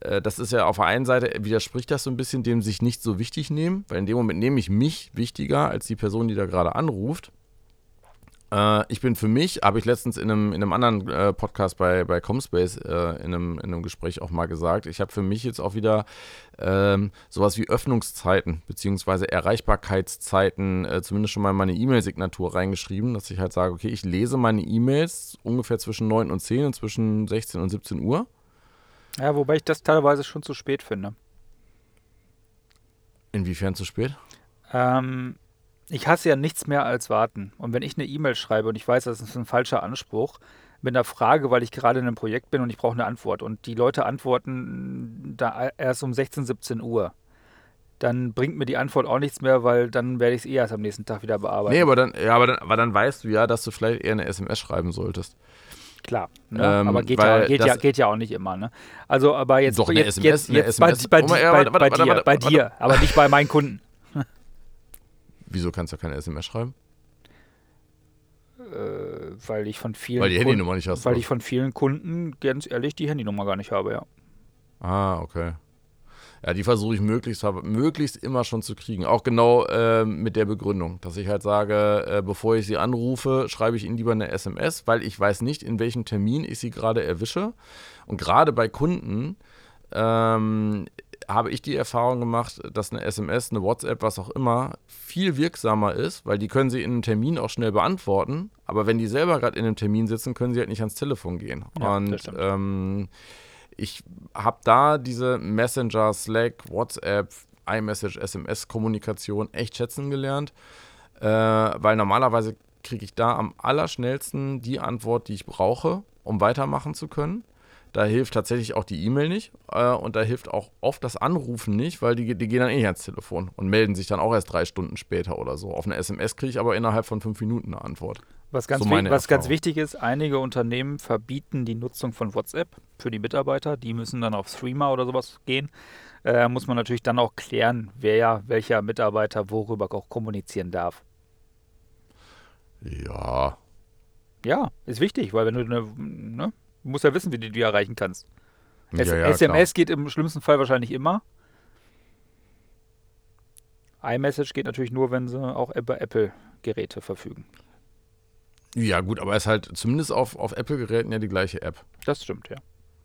das ist ja auf der einen Seite widerspricht das so ein bisschen dem sich nicht so wichtig nehmen, weil in dem Moment nehme ich mich wichtiger als die Person, die da gerade anruft. Äh, ich bin für mich, habe ich letztens in einem, in einem anderen äh, Podcast bei, bei Comspace äh, in, einem, in einem Gespräch auch mal gesagt, ich habe für mich jetzt auch wieder ähm, sowas wie Öffnungszeiten beziehungsweise Erreichbarkeitszeiten, äh, zumindest schon mal in meine E-Mail-Signatur reingeschrieben, dass ich halt sage, okay, ich lese meine E-Mails ungefähr zwischen 9 und 10 und zwischen 16 und 17 Uhr. Ja, wobei ich das teilweise schon zu spät finde. Inwiefern zu spät? Ähm, ich hasse ja nichts mehr als warten. Und wenn ich eine E-Mail schreibe und ich weiß, das ist ein falscher Anspruch, mit einer Frage, weil ich gerade in einem Projekt bin und ich brauche eine Antwort und die Leute antworten da erst um 16, 17 Uhr, dann bringt mir die Antwort auch nichts mehr, weil dann werde ich es eh erst am nächsten Tag wieder bearbeiten. Nee, aber dann, ja, aber dann, aber dann weißt du ja, dass du vielleicht eher eine SMS schreiben solltest. Klar, ne? ähm, aber geht ja, geht, ja, geht ja auch nicht immer. Ne? Also, aber jetzt, doch, jetzt, SMS, jetzt, jetzt bei, bei, oh, ja, warte, bei, warte, dir, warte, bei dir, aber nicht bei meinen Kunden. Wieso kannst du keine SMS schreiben? Äh, weil ich von vielen weil die Handynummer nicht hast. Weil ich von vielen Kunden ganz ehrlich die Handynummer gar nicht habe, ja. Ah, okay. Ja, die versuche ich möglichst, möglichst immer schon zu kriegen. Auch genau äh, mit der Begründung, dass ich halt sage, äh, bevor ich sie anrufe, schreibe ich ihnen lieber eine SMS, weil ich weiß nicht, in welchem Termin ich sie gerade erwische. Und gerade bei Kunden ähm, habe ich die Erfahrung gemacht, dass eine SMS, eine WhatsApp, was auch immer, viel wirksamer ist, weil die können sie in einem Termin auch schnell beantworten. Aber wenn die selber gerade in einem Termin sitzen, können sie halt nicht ans Telefon gehen. Ja, und ähm, ich habe da diese Messenger, Slack, WhatsApp, iMessage, SMS-Kommunikation echt schätzen gelernt, äh, weil normalerweise kriege ich da am allerschnellsten die Antwort, die ich brauche, um weitermachen zu können. Da hilft tatsächlich auch die E-Mail nicht äh, und da hilft auch oft das Anrufen nicht, weil die, die gehen dann eh ans Telefon und melden sich dann auch erst drei Stunden später oder so. Auf eine SMS kriege ich aber innerhalb von fünf Minuten eine Antwort. Was, ganz, so was ganz wichtig ist, einige Unternehmen verbieten die Nutzung von WhatsApp für die Mitarbeiter. Die müssen dann auf Streamer oder sowas gehen. Äh, muss man natürlich dann auch klären, wer welcher Mitarbeiter worüber auch kommunizieren darf. Ja. Ja, ist wichtig, weil wenn du eine, ne, Du musst ja wissen, wie du die erreichen kannst. Ja, ja, SMS klar. geht im schlimmsten Fall wahrscheinlich immer. iMessage geht natürlich nur, wenn sie auch über Apple-Geräte verfügen. Ja, gut, aber es ist halt zumindest auf, auf Apple-Geräten ja die gleiche App. Das stimmt, ja.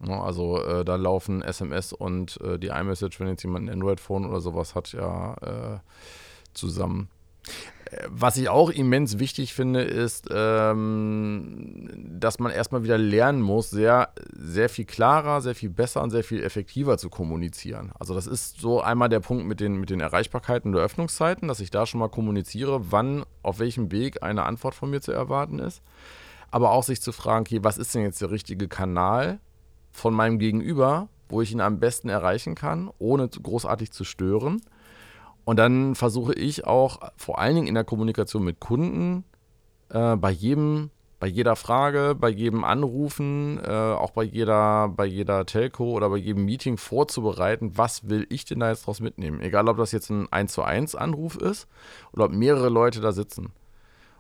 Also äh, da laufen SMS und äh, die iMessage, wenn jetzt jemand ein Android-Phone oder sowas hat, ja äh, zusammen. Was ich auch immens wichtig finde, ist, ähm, dass man erstmal wieder lernen muss, sehr, sehr viel klarer, sehr viel besser und sehr viel effektiver zu kommunizieren. Also das ist so einmal der Punkt mit den, mit den Erreichbarkeiten der Öffnungszeiten, dass ich da schon mal kommuniziere, wann, auf welchem Weg eine Antwort von mir zu erwarten ist. Aber auch sich zu fragen, okay, was ist denn jetzt der richtige Kanal von meinem Gegenüber, wo ich ihn am besten erreichen kann, ohne großartig zu stören und dann versuche ich auch vor allen Dingen in der Kommunikation mit Kunden äh, bei jedem, bei jeder Frage, bei jedem Anrufen, äh, auch bei jeder, bei jeder Telco oder bei jedem Meeting vorzubereiten, was will ich denn da jetzt draus mitnehmen? Egal, ob das jetzt ein 1 zu 1 Anruf ist oder ob mehrere Leute da sitzen.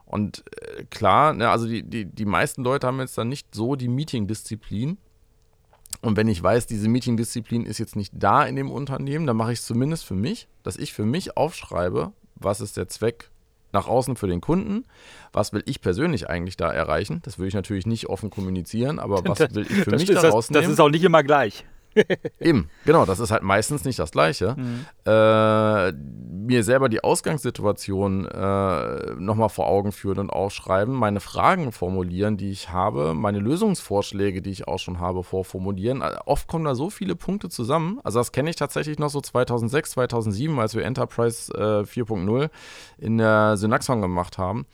Und äh, klar, ne, also die, die, die meisten Leute haben jetzt dann nicht so die Meeting-Disziplin, und wenn ich weiß, diese Meeting-Disziplin ist jetzt nicht da in dem Unternehmen, dann mache ich es zumindest für mich, dass ich für mich aufschreibe, was ist der Zweck nach außen für den Kunden, was will ich persönlich eigentlich da erreichen. Das will ich natürlich nicht offen kommunizieren, aber was will ich für mich da rausnehmen. Das ist auch nicht immer gleich. Eben, genau, das ist halt meistens nicht das Gleiche. Mhm. Äh, mir selber die Ausgangssituation äh, nochmal vor Augen führen und aufschreiben, meine Fragen formulieren, die ich habe, meine Lösungsvorschläge, die ich auch schon habe, vorformulieren. Äh, oft kommen da so viele Punkte zusammen. Also das kenne ich tatsächlich noch so 2006, 2007, als wir Enterprise äh, 4.0 in der Synaxon gemacht haben.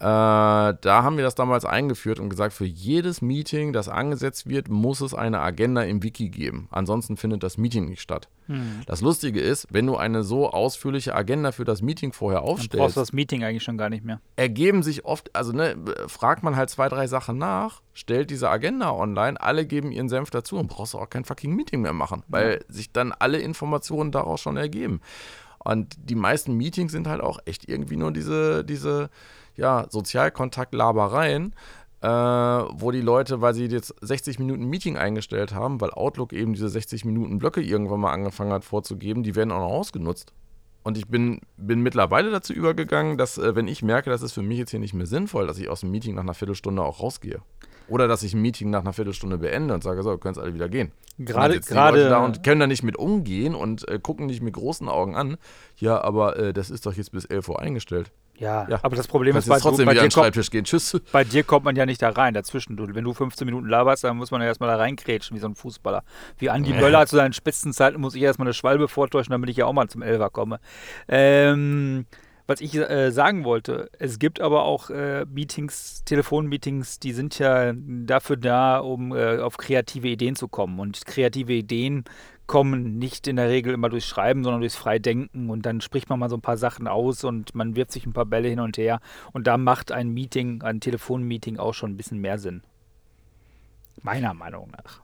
Äh, da haben wir das damals eingeführt und gesagt, für jedes Meeting, das angesetzt wird, muss es eine Agenda im Wiki geben. Ansonsten findet das Meeting nicht statt. Hm. Das Lustige ist, wenn du eine so ausführliche Agenda für das Meeting vorher aufstellst, dann brauchst du das Meeting eigentlich schon gar nicht mehr. Ergeben sich oft, also ne, fragt man halt zwei, drei Sachen nach, stellt diese Agenda online, alle geben ihren Senf dazu und brauchst auch kein fucking Meeting mehr machen, weil ja. sich dann alle Informationen daraus schon ergeben. Und die meisten Meetings sind halt auch echt irgendwie nur diese, diese ja, Sozialkontaktlabereien, äh, wo die Leute, weil sie jetzt 60 Minuten Meeting eingestellt haben, weil Outlook eben diese 60 Minuten Blöcke irgendwann mal angefangen hat vorzugeben, die werden auch noch ausgenutzt. Und ich bin, bin mittlerweile dazu übergegangen, dass, äh, wenn ich merke, das ist für mich jetzt hier nicht mehr sinnvoll, dass ich aus dem Meeting nach einer Viertelstunde auch rausgehe. Oder dass ich ein Meeting nach einer Viertelstunde beende und sage, so, können alle wieder gehen. Gerade, gerade da und können da nicht mit umgehen und äh, gucken nicht mit großen Augen an. Ja, aber äh, das ist doch jetzt bis 11 Uhr eingestellt. Ja, ja, aber das Problem ist, bei, trotzdem bei, dir kommt, Schreibtisch gehen. Tschüss. bei dir kommt man ja nicht da rein, dazwischen. Du, wenn du 15 Minuten laberst, dann muss man ja erstmal da reinkrätschen, wie so ein Fußballer. Wie Andi ja. Möller zu seinen Spitzenzeiten muss ich erstmal eine Schwalbe vortäuschen, damit ich ja auch mal zum Elfer komme. Ähm, was ich äh, sagen wollte, es gibt aber auch äh, Meetings, Telefonmeetings, die sind ja dafür da, um äh, auf kreative Ideen zu kommen. Und kreative Ideen kommen nicht in der Regel immer durchs Schreiben, sondern durchs Freidenken und dann spricht man mal so ein paar Sachen aus und man wirft sich ein paar Bälle hin und her und da macht ein Meeting, ein Telefonmeeting auch schon ein bisschen mehr Sinn. Meiner Meinung nach.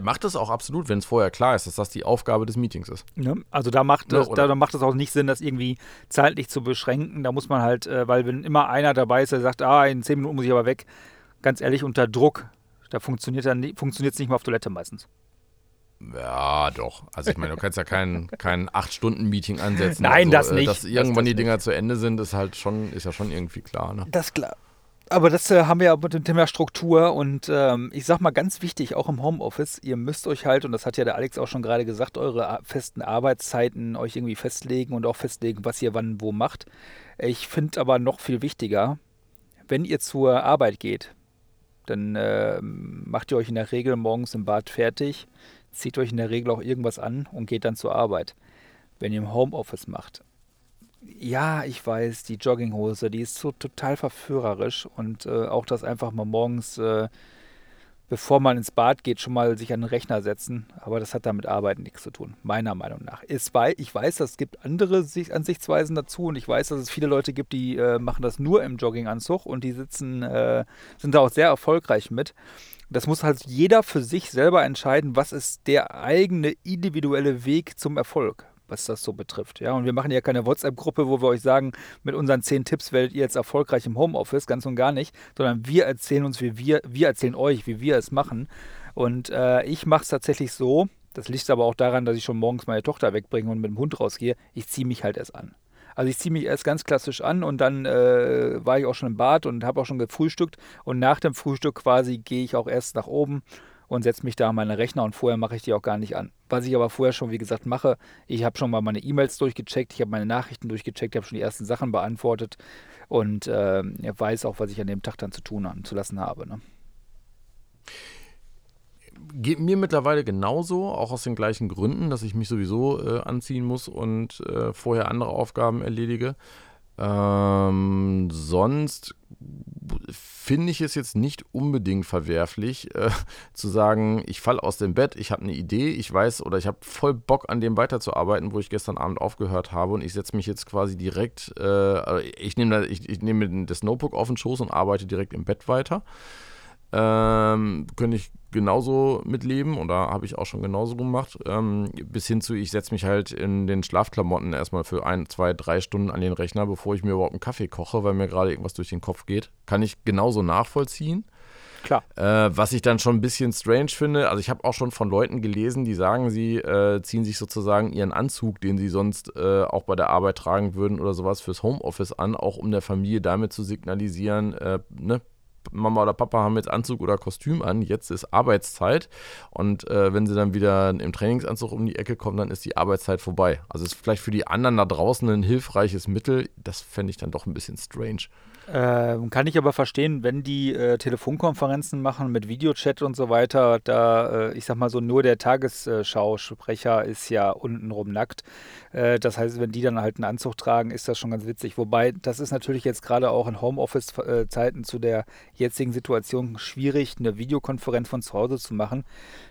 Macht es auch absolut, wenn es vorher klar ist, dass das die Aufgabe des Meetings ist. Ne? Also da macht, es, da, da, macht es auch nicht Sinn, das irgendwie zeitlich zu beschränken. Da muss man halt, äh, weil wenn immer einer dabei ist, der sagt, ah, in zehn Minuten muss ich aber weg, ganz ehrlich, unter Druck, da funktioniert es nicht mehr auf Toilette meistens. Ja, doch. Also ich meine, du kannst ja kein, kein 8-Stunden-Meeting ansetzen. Nein, also, das nicht. Dass irgendwann das die Dinger nicht. zu Ende sind, ist halt schon, ist ja schon irgendwie klar. Ne? Das ist klar. Aber das äh, haben wir ja mit dem Thema Struktur und ähm, ich sag mal ganz wichtig, auch im Homeoffice, ihr müsst euch halt, und das hat ja der Alex auch schon gerade gesagt, eure festen Arbeitszeiten euch irgendwie festlegen und auch festlegen, was ihr wann wo macht. Ich finde aber noch viel wichtiger, wenn ihr zur Arbeit geht, dann ähm, macht ihr euch in der Regel morgens im Bad fertig, zieht euch in der Regel auch irgendwas an und geht dann zur Arbeit. Wenn ihr im Homeoffice macht, ja, ich weiß, die Jogginghose, die ist so total verführerisch und äh, auch das einfach mal morgens, äh, bevor man ins Bad geht, schon mal sich an den Rechner setzen. Aber das hat da mit Arbeiten nichts zu tun, meiner Meinung nach. Es wei ich weiß, es gibt andere Sicht Ansichtsweisen dazu und ich weiß, dass es viele Leute gibt, die äh, machen das nur im Jogginganzug und die sitzen, äh, sind da auch sehr erfolgreich mit. Das muss halt jeder für sich selber entscheiden, was ist der eigene individuelle Weg zum Erfolg was das so betrifft. Ja, und wir machen ja keine WhatsApp-Gruppe, wo wir euch sagen, mit unseren zehn Tipps werdet ihr jetzt erfolgreich im Homeoffice, ganz und gar nicht, sondern wir erzählen uns, wie wir, wir erzählen euch, wie wir es machen. Und äh, ich mache es tatsächlich so, das liegt aber auch daran, dass ich schon morgens meine Tochter wegbringe und mit dem Hund rausgehe, ich ziehe mich halt erst an. Also ich ziehe mich erst ganz klassisch an und dann äh, war ich auch schon im Bad und habe auch schon gefrühstückt und nach dem Frühstück quasi gehe ich auch erst nach oben und setze mich da an meine Rechner und vorher mache ich die auch gar nicht an. Was ich aber vorher schon, wie gesagt, mache, ich habe schon mal meine E-Mails durchgecheckt, ich habe meine Nachrichten durchgecheckt, ich habe schon die ersten Sachen beantwortet und äh, weiß auch, was ich an dem Tag dann zu tun haben, zu lassen habe. Ne? Geht mir mittlerweile genauso, auch aus den gleichen Gründen, dass ich mich sowieso äh, anziehen muss und äh, vorher andere Aufgaben erledige. Ähm, sonst finde ich es jetzt nicht unbedingt verwerflich, äh, zu sagen, ich falle aus dem Bett, ich habe eine Idee, ich weiß oder ich habe voll Bock an dem weiterzuarbeiten, wo ich gestern Abend aufgehört habe und ich setze mich jetzt quasi direkt, äh, ich nehme ich, ich nehm das Notebook auf den Schoß und arbeite direkt im Bett weiter. Ähm, könnte ich genauso mitleben oder habe ich auch schon genauso gemacht. Ähm, bis hin zu, ich setze mich halt in den Schlafklamotten erstmal für ein, zwei, drei Stunden an den Rechner, bevor ich mir überhaupt einen Kaffee koche, weil mir gerade irgendwas durch den Kopf geht. Kann ich genauso nachvollziehen. Klar. Äh, was ich dann schon ein bisschen strange finde, also ich habe auch schon von Leuten gelesen, die sagen, sie äh, ziehen sich sozusagen ihren Anzug, den sie sonst äh, auch bei der Arbeit tragen würden oder sowas fürs Homeoffice an, auch um der Familie damit zu signalisieren, äh, ne, Mama oder Papa haben jetzt Anzug oder Kostüm an, jetzt ist Arbeitszeit und äh, wenn sie dann wieder im Trainingsanzug um die Ecke kommen, dann ist die Arbeitszeit vorbei. Also ist vielleicht für die anderen da draußen ein hilfreiches Mittel, das fände ich dann doch ein bisschen strange. Ähm, kann ich aber verstehen, wenn die äh, Telefonkonferenzen machen mit Videochat und so weiter, da, äh, ich sag mal so, nur der Tagesschausprecher ist ja untenrum nackt. Äh, das heißt, wenn die dann halt einen Anzug tragen, ist das schon ganz witzig. Wobei, das ist natürlich jetzt gerade auch in Homeoffice-Zeiten zu der jetzigen Situation schwierig, eine Videokonferenz von zu Hause zu machen.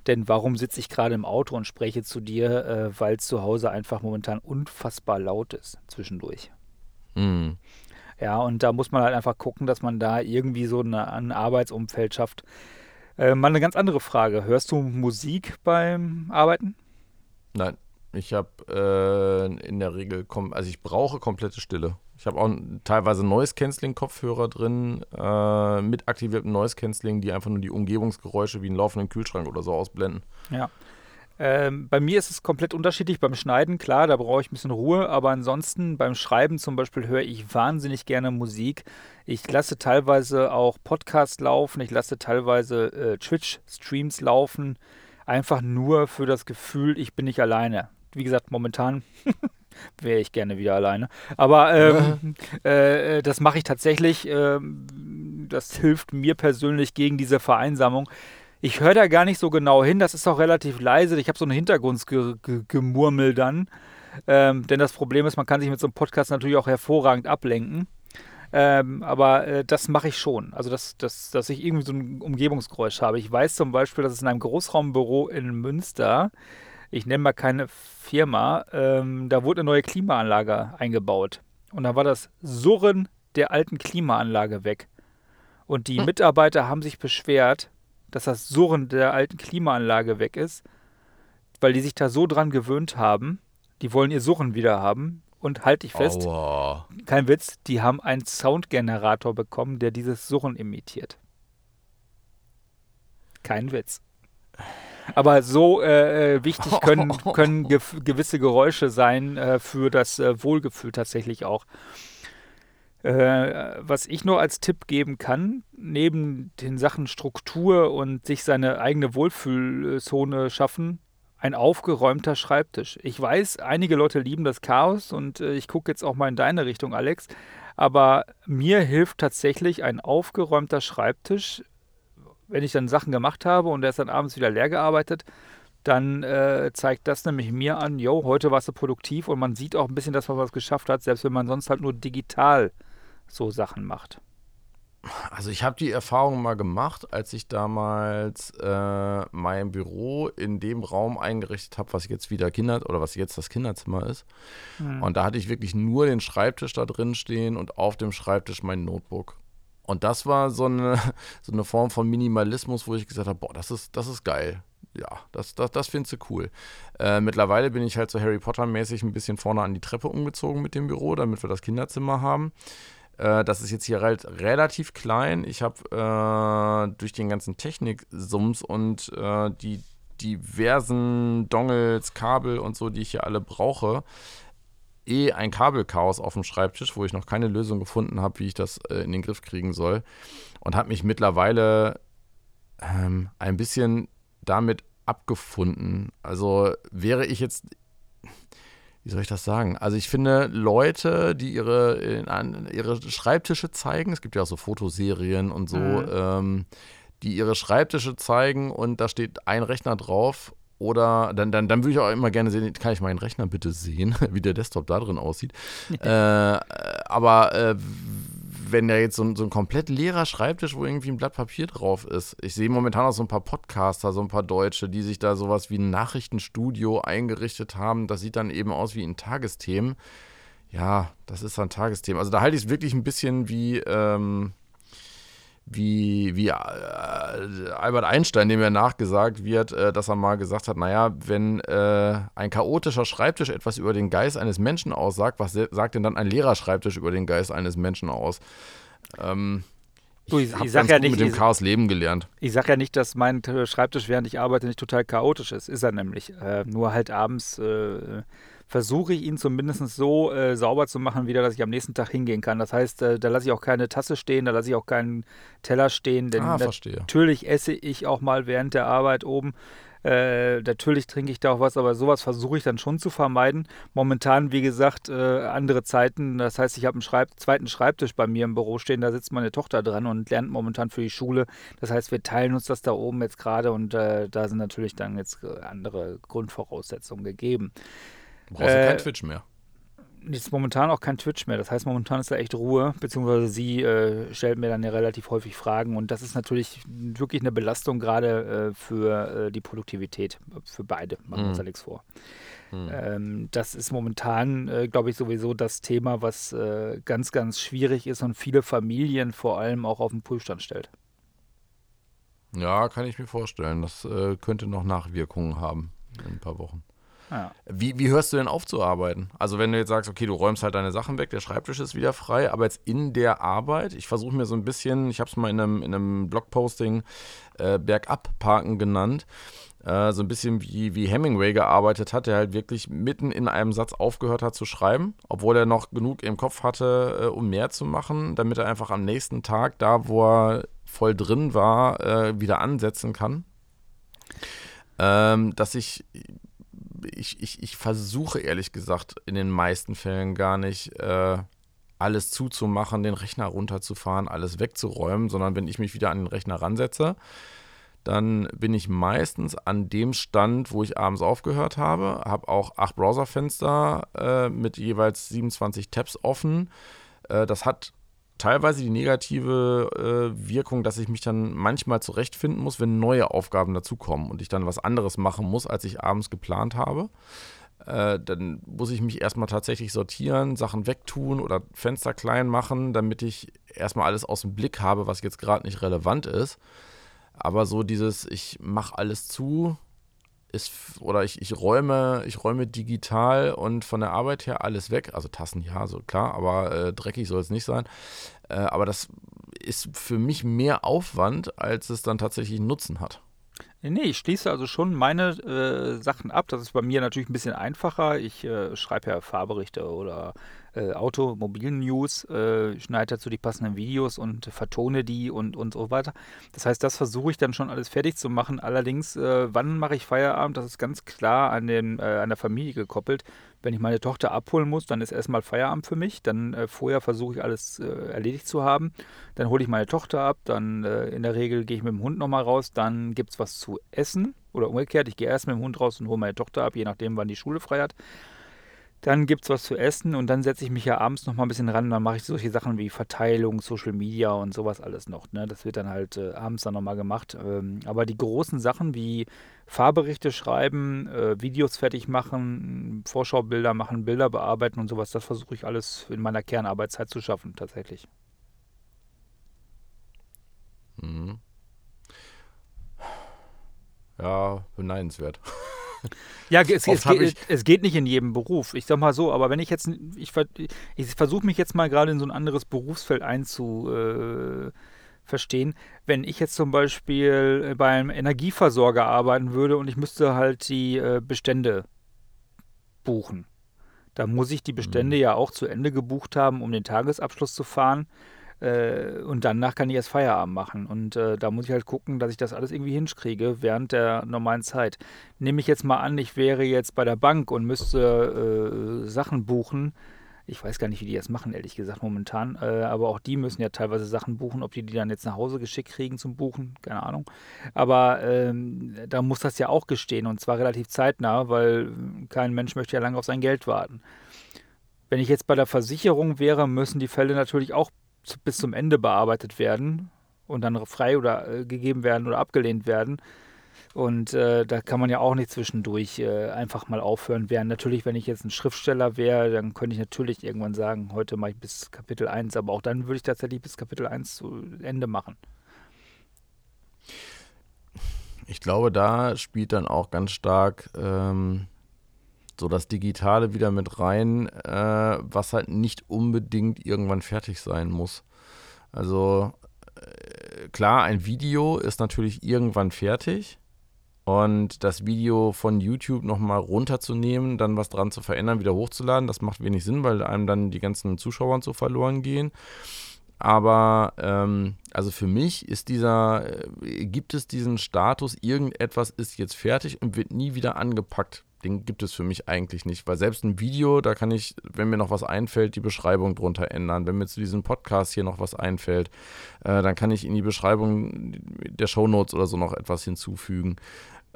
Denn warum sitze ich gerade im Auto und spreche zu dir, äh, weil es zu Hause einfach momentan unfassbar laut ist zwischendurch. Hm. Ja, und da muss man halt einfach gucken, dass man da irgendwie so eine, ein Arbeitsumfeld schafft. Äh, mal eine ganz andere Frage. Hörst du Musik beim Arbeiten? Nein, ich habe äh, in der Regel, also ich brauche komplette Stille. Ich habe auch teilweise Noise-Canceling-Kopfhörer drin, äh, mit aktiviertem Noise-Canceling, die einfach nur die Umgebungsgeräusche wie einen laufenden Kühlschrank oder so ausblenden. Ja. Ähm, bei mir ist es komplett unterschiedlich. Beim Schneiden, klar, da brauche ich ein bisschen Ruhe, aber ansonsten beim Schreiben zum Beispiel höre ich wahnsinnig gerne Musik. Ich lasse teilweise auch Podcasts laufen, ich lasse teilweise äh, Twitch-Streams laufen, einfach nur für das Gefühl, ich bin nicht alleine. Wie gesagt, momentan wäre ich gerne wieder alleine. Aber ähm, äh, das mache ich tatsächlich. Ähm, das hilft mir persönlich gegen diese Vereinsamung. Ich höre da gar nicht so genau hin. Das ist auch relativ leise. Ich habe so ein Hintergrundgemurmel dann. Ähm, denn das Problem ist, man kann sich mit so einem Podcast natürlich auch hervorragend ablenken. Ähm, aber äh, das mache ich schon. Also, dass, dass, dass ich irgendwie so ein Umgebungsgeräusch habe. Ich weiß zum Beispiel, dass es in einem Großraumbüro in Münster, ich nenne mal keine Firma, ähm, da wurde eine neue Klimaanlage eingebaut. Und da war das Surren der alten Klimaanlage weg. Und die Mitarbeiter haben sich beschwert, dass das Surren der alten Klimaanlage weg ist, weil die sich da so dran gewöhnt haben. Die wollen ihr Surren wieder haben. Und halt dich fest, Aua. kein Witz, die haben einen Soundgenerator bekommen, der dieses Surren imitiert. Kein Witz. Aber so äh, äh wichtig können, können ge gewisse Geräusche sein äh, für das äh, Wohlgefühl tatsächlich auch. Äh, was ich nur als Tipp geben kann, neben den Sachen Struktur und sich seine eigene Wohlfühlzone schaffen, ein aufgeräumter Schreibtisch. Ich weiß, einige Leute lieben das Chaos und äh, ich gucke jetzt auch mal in deine Richtung, Alex. Aber mir hilft tatsächlich ein aufgeräumter Schreibtisch, wenn ich dann Sachen gemacht habe und er ist dann abends wieder leer gearbeitet, dann äh, zeigt das nämlich mir an, jo, heute warst du produktiv und man sieht auch ein bisschen, dass man was geschafft hat, selbst wenn man sonst halt nur digital so Sachen macht. Also ich habe die Erfahrung mal gemacht, als ich damals äh, mein Büro in dem Raum eingerichtet habe, was jetzt wieder Kinder oder was jetzt das Kinderzimmer ist. Mhm. Und da hatte ich wirklich nur den Schreibtisch da drin stehen und auf dem Schreibtisch mein Notebook. Und das war so eine, so eine Form von Minimalismus, wo ich gesagt habe, boah, das ist, das ist geil. Ja, das, das, das findest du cool. Äh, mittlerweile bin ich halt so Harry Potter-mäßig ein bisschen vorne an die Treppe umgezogen mit dem Büro, damit wir das Kinderzimmer haben. Äh, das ist jetzt hier halt relativ klein. Ich habe äh, durch den ganzen Technik-Sums und äh, die diversen Dongles, Kabel und so, die ich hier alle brauche, eh ein Kabelchaos auf dem Schreibtisch, wo ich noch keine Lösung gefunden habe, wie ich das äh, in den Griff kriegen soll. Und habe mich mittlerweile ähm, ein bisschen damit abgefunden. Also wäre ich jetzt wie soll ich das sagen? Also ich finde Leute, die ihre, ihre Schreibtische zeigen, es gibt ja auch so Fotoserien und so, mhm. ähm, die ihre Schreibtische zeigen und da steht ein Rechner drauf oder dann, dann, dann würde ich auch immer gerne sehen, kann ich meinen Rechner bitte sehen, wie der Desktop da drin aussieht. äh, aber äh, wenn da jetzt so ein, so ein komplett leerer Schreibtisch, wo irgendwie ein Blatt Papier drauf ist. Ich sehe momentan auch so ein paar Podcaster, so ein paar Deutsche, die sich da sowas wie ein Nachrichtenstudio eingerichtet haben. Das sieht dann eben aus wie ein Tagesthemen. Ja, das ist ein Tagesthema. Also da halte ich es wirklich ein bisschen wie, ähm, wie, wie äh, Albert Einstein, dem ja nachgesagt wird, äh, dass er mal gesagt hat, naja, wenn äh, ein chaotischer Schreibtisch etwas über den Geist eines Menschen aussagt, was sagt denn dann ein leerer Schreibtisch über den Geist eines Menschen aus? Ähm, Du, ich, ich sag ja nicht, mit dem Chaos leben gelernt. Ich sage ja nicht, dass mein Schreibtisch, während ich arbeite, nicht total chaotisch ist. Ist er nämlich. Äh, nur halt abends äh, versuche ich ihn zumindest so äh, sauber zu machen, wieder, dass ich am nächsten Tag hingehen kann. Das heißt, äh, da lasse ich auch keine Tasse stehen, da lasse ich auch keinen Teller stehen, denn ah, natürlich esse ich auch mal während der Arbeit oben. Äh, natürlich trinke ich da auch was, aber sowas versuche ich dann schon zu vermeiden. Momentan, wie gesagt, äh, andere Zeiten. Das heißt, ich habe einen Schreib zweiten Schreibtisch bei mir im Büro stehen, da sitzt meine Tochter dran und lernt momentan für die Schule. Das heißt, wir teilen uns das da oben jetzt gerade und äh, da sind natürlich dann jetzt äh, andere Grundvoraussetzungen gegeben. Du brauchst äh, kein Twitch mehr. Ist momentan auch kein Twitch mehr. Das heißt, momentan ist da echt Ruhe, beziehungsweise sie äh, stellt mir dann ja relativ häufig Fragen und das ist natürlich wirklich eine Belastung gerade äh, für äh, die Produktivität, für beide, machen wir uns mhm. ja nichts vor. Mhm. Ähm, das ist momentan, äh, glaube ich, sowieso das Thema, was äh, ganz, ganz schwierig ist und viele Familien vor allem auch auf den Prüfstand stellt. Ja, kann ich mir vorstellen. Das äh, könnte noch Nachwirkungen haben in ein paar Wochen. Ja. Wie, wie hörst du denn auf zu arbeiten? Also wenn du jetzt sagst, okay, du räumst halt deine Sachen weg, der Schreibtisch ist wieder frei, aber jetzt in der Arbeit, ich versuche mir so ein bisschen, ich habe es mal in einem, in einem Blogposting äh, Bergab parken genannt, äh, so ein bisschen wie, wie Hemingway gearbeitet hat, der halt wirklich mitten in einem Satz aufgehört hat zu schreiben, obwohl er noch genug im Kopf hatte, äh, um mehr zu machen, damit er einfach am nächsten Tag, da wo er voll drin war, äh, wieder ansetzen kann. Ähm, dass ich ich, ich, ich versuche ehrlich gesagt in den meisten Fällen gar nicht äh, alles zuzumachen, den Rechner runterzufahren, alles wegzuräumen, sondern wenn ich mich wieder an den Rechner ransetze, dann bin ich meistens an dem Stand, wo ich abends aufgehört habe, habe auch acht Browserfenster äh, mit jeweils 27 Tabs offen. Äh, das hat teilweise die negative äh, Wirkung, dass ich mich dann manchmal zurechtfinden muss, wenn neue Aufgaben dazukommen und ich dann was anderes machen muss, als ich abends geplant habe. Äh, dann muss ich mich erstmal tatsächlich sortieren, Sachen wegtun oder Fenster klein machen, damit ich erstmal alles aus dem Blick habe, was jetzt gerade nicht relevant ist. Aber so dieses, ich mache alles zu, ist, oder ich, ich räume, ich räume digital und von der Arbeit her alles weg. Also Tassen, ja, so klar, aber äh, dreckig soll es nicht sein. Äh, aber das ist für mich mehr Aufwand, als es dann tatsächlich Nutzen hat. Nee, ich schließe also schon meine äh, Sachen ab. Das ist bei mir natürlich ein bisschen einfacher. Ich äh, schreibe ja Fahrberichte oder äh, Automobil-News, äh, schneide dazu die passenden Videos und vertone die und, und so weiter. Das heißt, das versuche ich dann schon alles fertig zu machen. Allerdings, äh, wann mache ich Feierabend? Das ist ganz klar an, den, äh, an der Familie gekoppelt. Wenn ich meine Tochter abholen muss, dann ist erstmal Feierabend für mich. Dann äh, vorher versuche ich alles äh, erledigt zu haben. Dann hole ich meine Tochter ab. Dann äh, in der Regel gehe ich mit dem Hund nochmal raus. Dann gibt es was zu essen. Oder umgekehrt, ich gehe erst mit dem Hund raus und hole meine Tochter ab, je nachdem, wann die Schule frei hat. Dann gibt es was zu essen und dann setze ich mich ja abends noch mal ein bisschen ran. Dann mache ich solche Sachen wie Verteilung, Social Media und sowas alles noch. Ne? Das wird dann halt äh, abends dann noch gemacht. Ähm, aber die großen Sachen wie Fahrberichte schreiben, äh, Videos fertig machen, Vorschaubilder machen, Bilder bearbeiten und sowas, das versuche ich alles in meiner Kernarbeitszeit zu schaffen, tatsächlich. Mhm. Ja, beneidenswert. Ja, es, es, geht, es, geht, nicht in jedem Beruf. Ich sag mal so, aber wenn ich jetzt, ich, ich versuche mich jetzt mal gerade in so ein anderes Berufsfeld einzuverstehen. Äh, wenn ich jetzt zum Beispiel beim Energieversorger arbeiten würde und ich müsste halt die äh, Bestände buchen, da muss ich die Bestände mhm. ja auch zu Ende gebucht haben, um den Tagesabschluss zu fahren. Äh, und danach kann ich erst Feierabend machen. Und äh, da muss ich halt gucken, dass ich das alles irgendwie hinkriege während der normalen Zeit. Nehme ich jetzt mal an, ich wäre jetzt bei der Bank und müsste äh, Sachen buchen. Ich weiß gar nicht, wie die das machen, ehrlich gesagt, momentan. Äh, aber auch die müssen ja teilweise Sachen buchen. Ob die die dann jetzt nach Hause geschickt kriegen zum Buchen, keine Ahnung. Aber ähm, da muss das ja auch gestehen und zwar relativ zeitnah, weil kein Mensch möchte ja lange auf sein Geld warten. Wenn ich jetzt bei der Versicherung wäre, müssen die Fälle natürlich auch bis zum Ende bearbeitet werden und dann frei oder äh, gegeben werden oder abgelehnt werden. Und äh, da kann man ja auch nicht zwischendurch äh, einfach mal aufhören. Während natürlich, wenn ich jetzt ein Schriftsteller wäre, dann könnte ich natürlich irgendwann sagen, heute mache ich bis Kapitel 1, aber auch dann würde ich tatsächlich bis Kapitel 1 zu Ende machen. Ich glaube, da spielt dann auch ganz stark ähm, so das Digitale wieder mit rein, äh, was halt nicht unbedingt irgendwann fertig sein muss. Also äh, klar, ein Video ist natürlich irgendwann fertig. Und das Video von YouTube nochmal runterzunehmen, dann was dran zu verändern, wieder hochzuladen, das macht wenig Sinn, weil einem dann die ganzen Zuschauer so verloren gehen. Aber ähm, also für mich ist dieser, äh, gibt es diesen Status, irgendetwas ist jetzt fertig und wird nie wieder angepackt den gibt es für mich eigentlich nicht, weil selbst ein Video, da kann ich, wenn mir noch was einfällt, die Beschreibung drunter ändern. Wenn mir zu diesem Podcast hier noch was einfällt, äh, dann kann ich in die Beschreibung der Shownotes oder so noch etwas hinzufügen.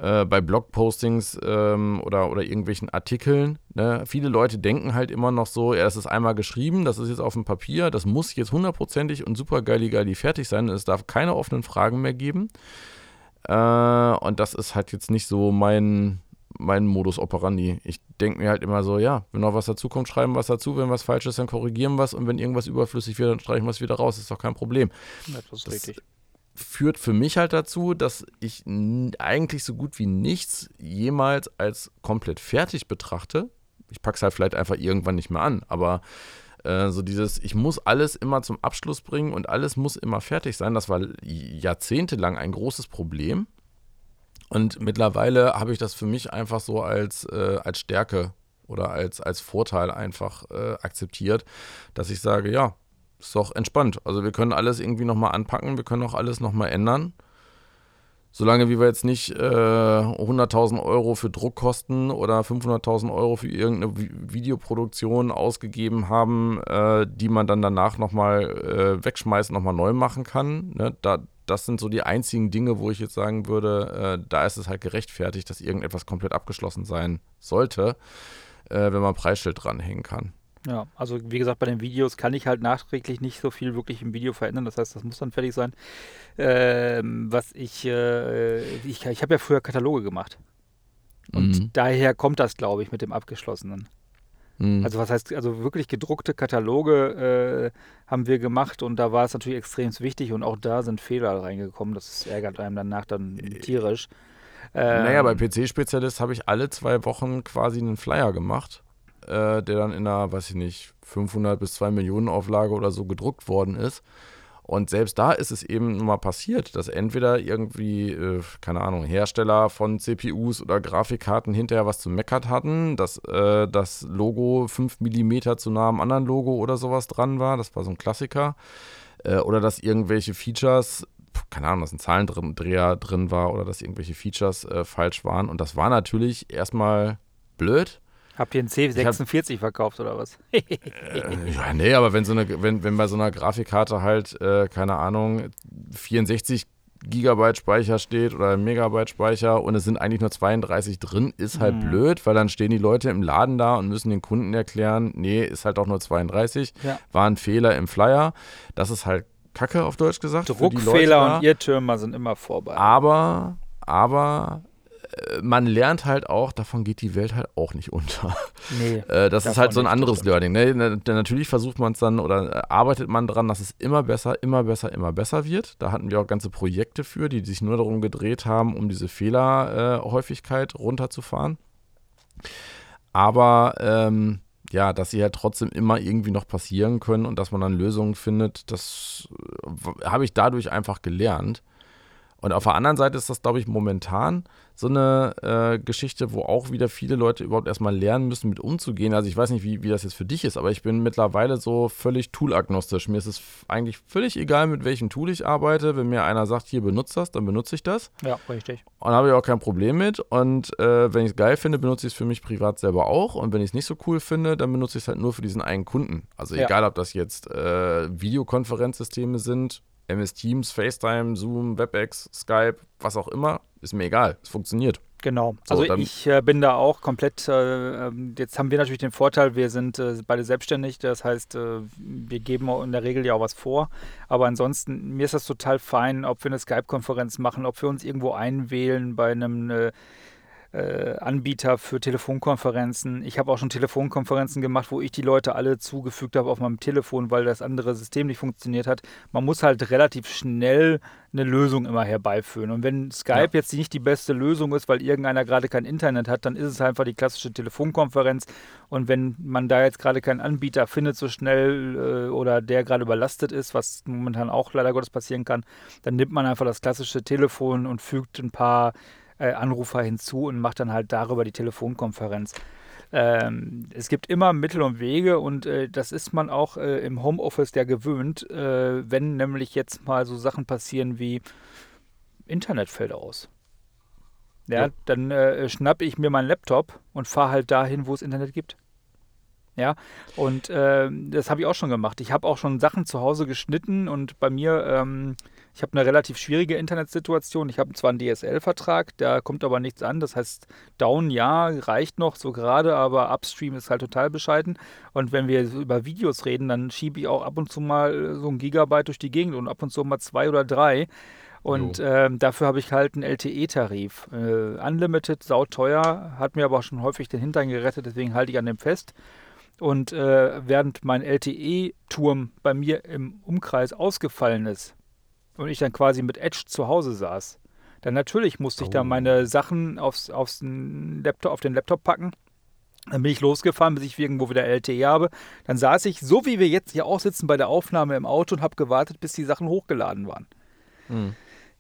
Äh, bei Blogpostings ähm, oder, oder irgendwelchen Artikeln. Ne? Viele Leute denken halt immer noch so, ja, es ist einmal geschrieben, das ist jetzt auf dem Papier, das muss jetzt hundertprozentig und super geili fertig sein. Es darf keine offenen Fragen mehr geben. Äh, und das ist halt jetzt nicht so mein, mein Modus operandi. Ich denke mir halt immer so, ja, wenn noch was dazu kommt, schreiben wir was dazu, wenn was falsch ist, dann korrigieren wir es und wenn irgendwas überflüssig wird, dann streichen wir es wieder raus, das ist doch kein Problem. das ist das richtig. Führt für mich halt dazu, dass ich eigentlich so gut wie nichts jemals als komplett fertig betrachte. Ich packe es halt vielleicht einfach irgendwann nicht mehr an, aber äh, so dieses, ich muss alles immer zum Abschluss bringen und alles muss immer fertig sein, das war jahrzehntelang ein großes Problem und mittlerweile habe ich das für mich einfach so als, äh, als Stärke oder als, als Vorteil einfach äh, akzeptiert, dass ich sage, ja, ist doch entspannt. Also wir können alles irgendwie nochmal anpacken, wir können auch alles nochmal ändern. Solange wie wir jetzt nicht äh, 100.000 Euro für Druckkosten oder 500.000 Euro für irgendeine Videoproduktion ausgegeben haben, äh, die man dann danach nochmal äh, wegschmeißen, nochmal neu machen kann, ne? da, das sind so die einzigen Dinge, wo ich jetzt sagen würde, äh, da ist es halt gerechtfertigt, dass irgendetwas komplett abgeschlossen sein sollte, äh, wenn man Preisschild dranhängen kann. Ja, also wie gesagt, bei den Videos kann ich halt nachträglich nicht so viel wirklich im Video verändern. Das heißt, das muss dann fertig sein. Ähm, was ich, äh, ich, ich habe ja früher Kataloge gemacht. Und mhm. daher kommt das, glaube ich, mit dem Abgeschlossenen. Mhm. Also was heißt, also wirklich gedruckte Kataloge äh, haben wir gemacht und da war es natürlich extrem wichtig und auch da sind Fehler reingekommen. Das ärgert einem danach dann äh, tierisch. Ähm, naja, bei PC-Spezialist habe ich alle zwei Wochen quasi einen Flyer gemacht, äh, der dann in einer, weiß ich nicht, 500 bis 2 Millionen Auflage oder so gedruckt worden ist. Und selbst da ist es eben mal passiert, dass entweder irgendwie, äh, keine Ahnung, Hersteller von CPUs oder Grafikkarten hinterher was zu meckert hatten, dass äh, das Logo 5 mm zu nah am anderen Logo oder sowas dran war. Das war so ein Klassiker. Äh, oder dass irgendwelche Features keine Ahnung, dass ein Zahlendreher drin war oder dass irgendwelche Features äh, falsch waren. Und das war natürlich erstmal blöd. Habt ihr einen C46 hab, verkauft oder was? äh, ja, nee, aber wenn so eine, wenn, wenn bei so einer Grafikkarte halt, äh, keine Ahnung, 64 Gigabyte Speicher steht oder Megabyte Speicher und es sind eigentlich nur 32 drin, ist halt hm. blöd, weil dann stehen die Leute im Laden da und müssen den Kunden erklären, nee, ist halt auch nur 32, ja. war ein Fehler im Flyer. Das ist halt Kacke auf Deutsch gesagt. Druckfehler und Irrtümer sind immer vorbei. Aber, aber man lernt halt auch, davon geht die Welt halt auch nicht unter. Nee, äh, das ist halt so ein anderes. Learning. Ne? Natürlich versucht man es dann oder äh, arbeitet man dran, dass es immer besser, immer besser, immer besser wird. Da hatten wir auch ganze Projekte für, die sich nur darum gedreht haben, um diese Fehlerhäufigkeit runterzufahren. Aber ähm, ja, dass sie halt trotzdem immer irgendwie noch passieren können und dass man dann Lösungen findet, das habe ich dadurch einfach gelernt. Und auf der anderen Seite ist das, glaube ich, momentan so eine äh, Geschichte, wo auch wieder viele Leute überhaupt erstmal lernen müssen, mit umzugehen. Also ich weiß nicht, wie, wie das jetzt für dich ist, aber ich bin mittlerweile so völlig toolagnostisch. Mir ist es eigentlich völlig egal, mit welchem Tool ich arbeite. Wenn mir einer sagt, hier benutzt das, dann benutze ich das. Ja, richtig. Und habe ich auch kein Problem mit. Und äh, wenn ich es geil finde, benutze ich es für mich privat selber auch. Und wenn ich es nicht so cool finde, dann benutze ich es halt nur für diesen einen Kunden. Also ja. egal, ob das jetzt äh, Videokonferenzsysteme sind MS Teams, FaceTime, Zoom, WebEx, Skype, was auch immer, ist mir egal. Es funktioniert. Genau. So, also ich äh, bin da auch komplett, äh, ähm, jetzt haben wir natürlich den Vorteil, wir sind äh, beide selbstständig, das heißt, äh, wir geben in der Regel ja auch was vor, aber ansonsten, mir ist das total fein, ob wir eine Skype-Konferenz machen, ob wir uns irgendwo einwählen bei einem äh, Anbieter für Telefonkonferenzen. Ich habe auch schon Telefonkonferenzen gemacht, wo ich die Leute alle zugefügt habe auf meinem Telefon, weil das andere System nicht funktioniert hat. Man muss halt relativ schnell eine Lösung immer herbeiführen. Und wenn Skype ja. jetzt nicht die beste Lösung ist, weil irgendeiner gerade kein Internet hat, dann ist es einfach die klassische Telefonkonferenz. Und wenn man da jetzt gerade keinen Anbieter findet so schnell äh, oder der gerade überlastet ist, was momentan auch leider Gottes passieren kann, dann nimmt man einfach das klassische Telefon und fügt ein paar äh, Anrufer hinzu und macht dann halt darüber die Telefonkonferenz. Ähm, es gibt immer Mittel und Wege und äh, das ist man auch äh, im Homeoffice ja gewöhnt, äh, wenn nämlich jetzt mal so Sachen passieren wie Internet fällt aus. Ja, ja. dann äh, schnappe ich mir meinen Laptop und fahre halt dahin, wo es Internet gibt. Ja, und äh, das habe ich auch schon gemacht. Ich habe auch schon Sachen zu Hause geschnitten und bei mir ähm, ich habe eine relativ schwierige Internetsituation. Ich habe zwar einen DSL-Vertrag, da kommt aber nichts an. Das heißt, Down ja, reicht noch so gerade, aber Upstream ist halt total bescheiden. Und wenn wir über Videos reden, dann schiebe ich auch ab und zu mal so ein Gigabyte durch die Gegend und ab und zu mal zwei oder drei. Und ähm, dafür habe ich halt einen LTE-Tarif. Äh, Unlimited, sauteuer, hat mir aber auch schon häufig den Hintern gerettet, deswegen halte ich an dem fest. Und äh, während mein LTE-Turm bei mir im Umkreis ausgefallen ist, und ich dann quasi mit Edge zu Hause saß, dann natürlich musste ich oh. da meine Sachen aufs, aufs Laptop, auf den Laptop packen. Dann bin ich losgefahren, bis ich irgendwo wieder LTE habe. Dann saß ich, so wie wir jetzt hier auch sitzen bei der Aufnahme im Auto und habe gewartet, bis die Sachen hochgeladen waren. Mhm.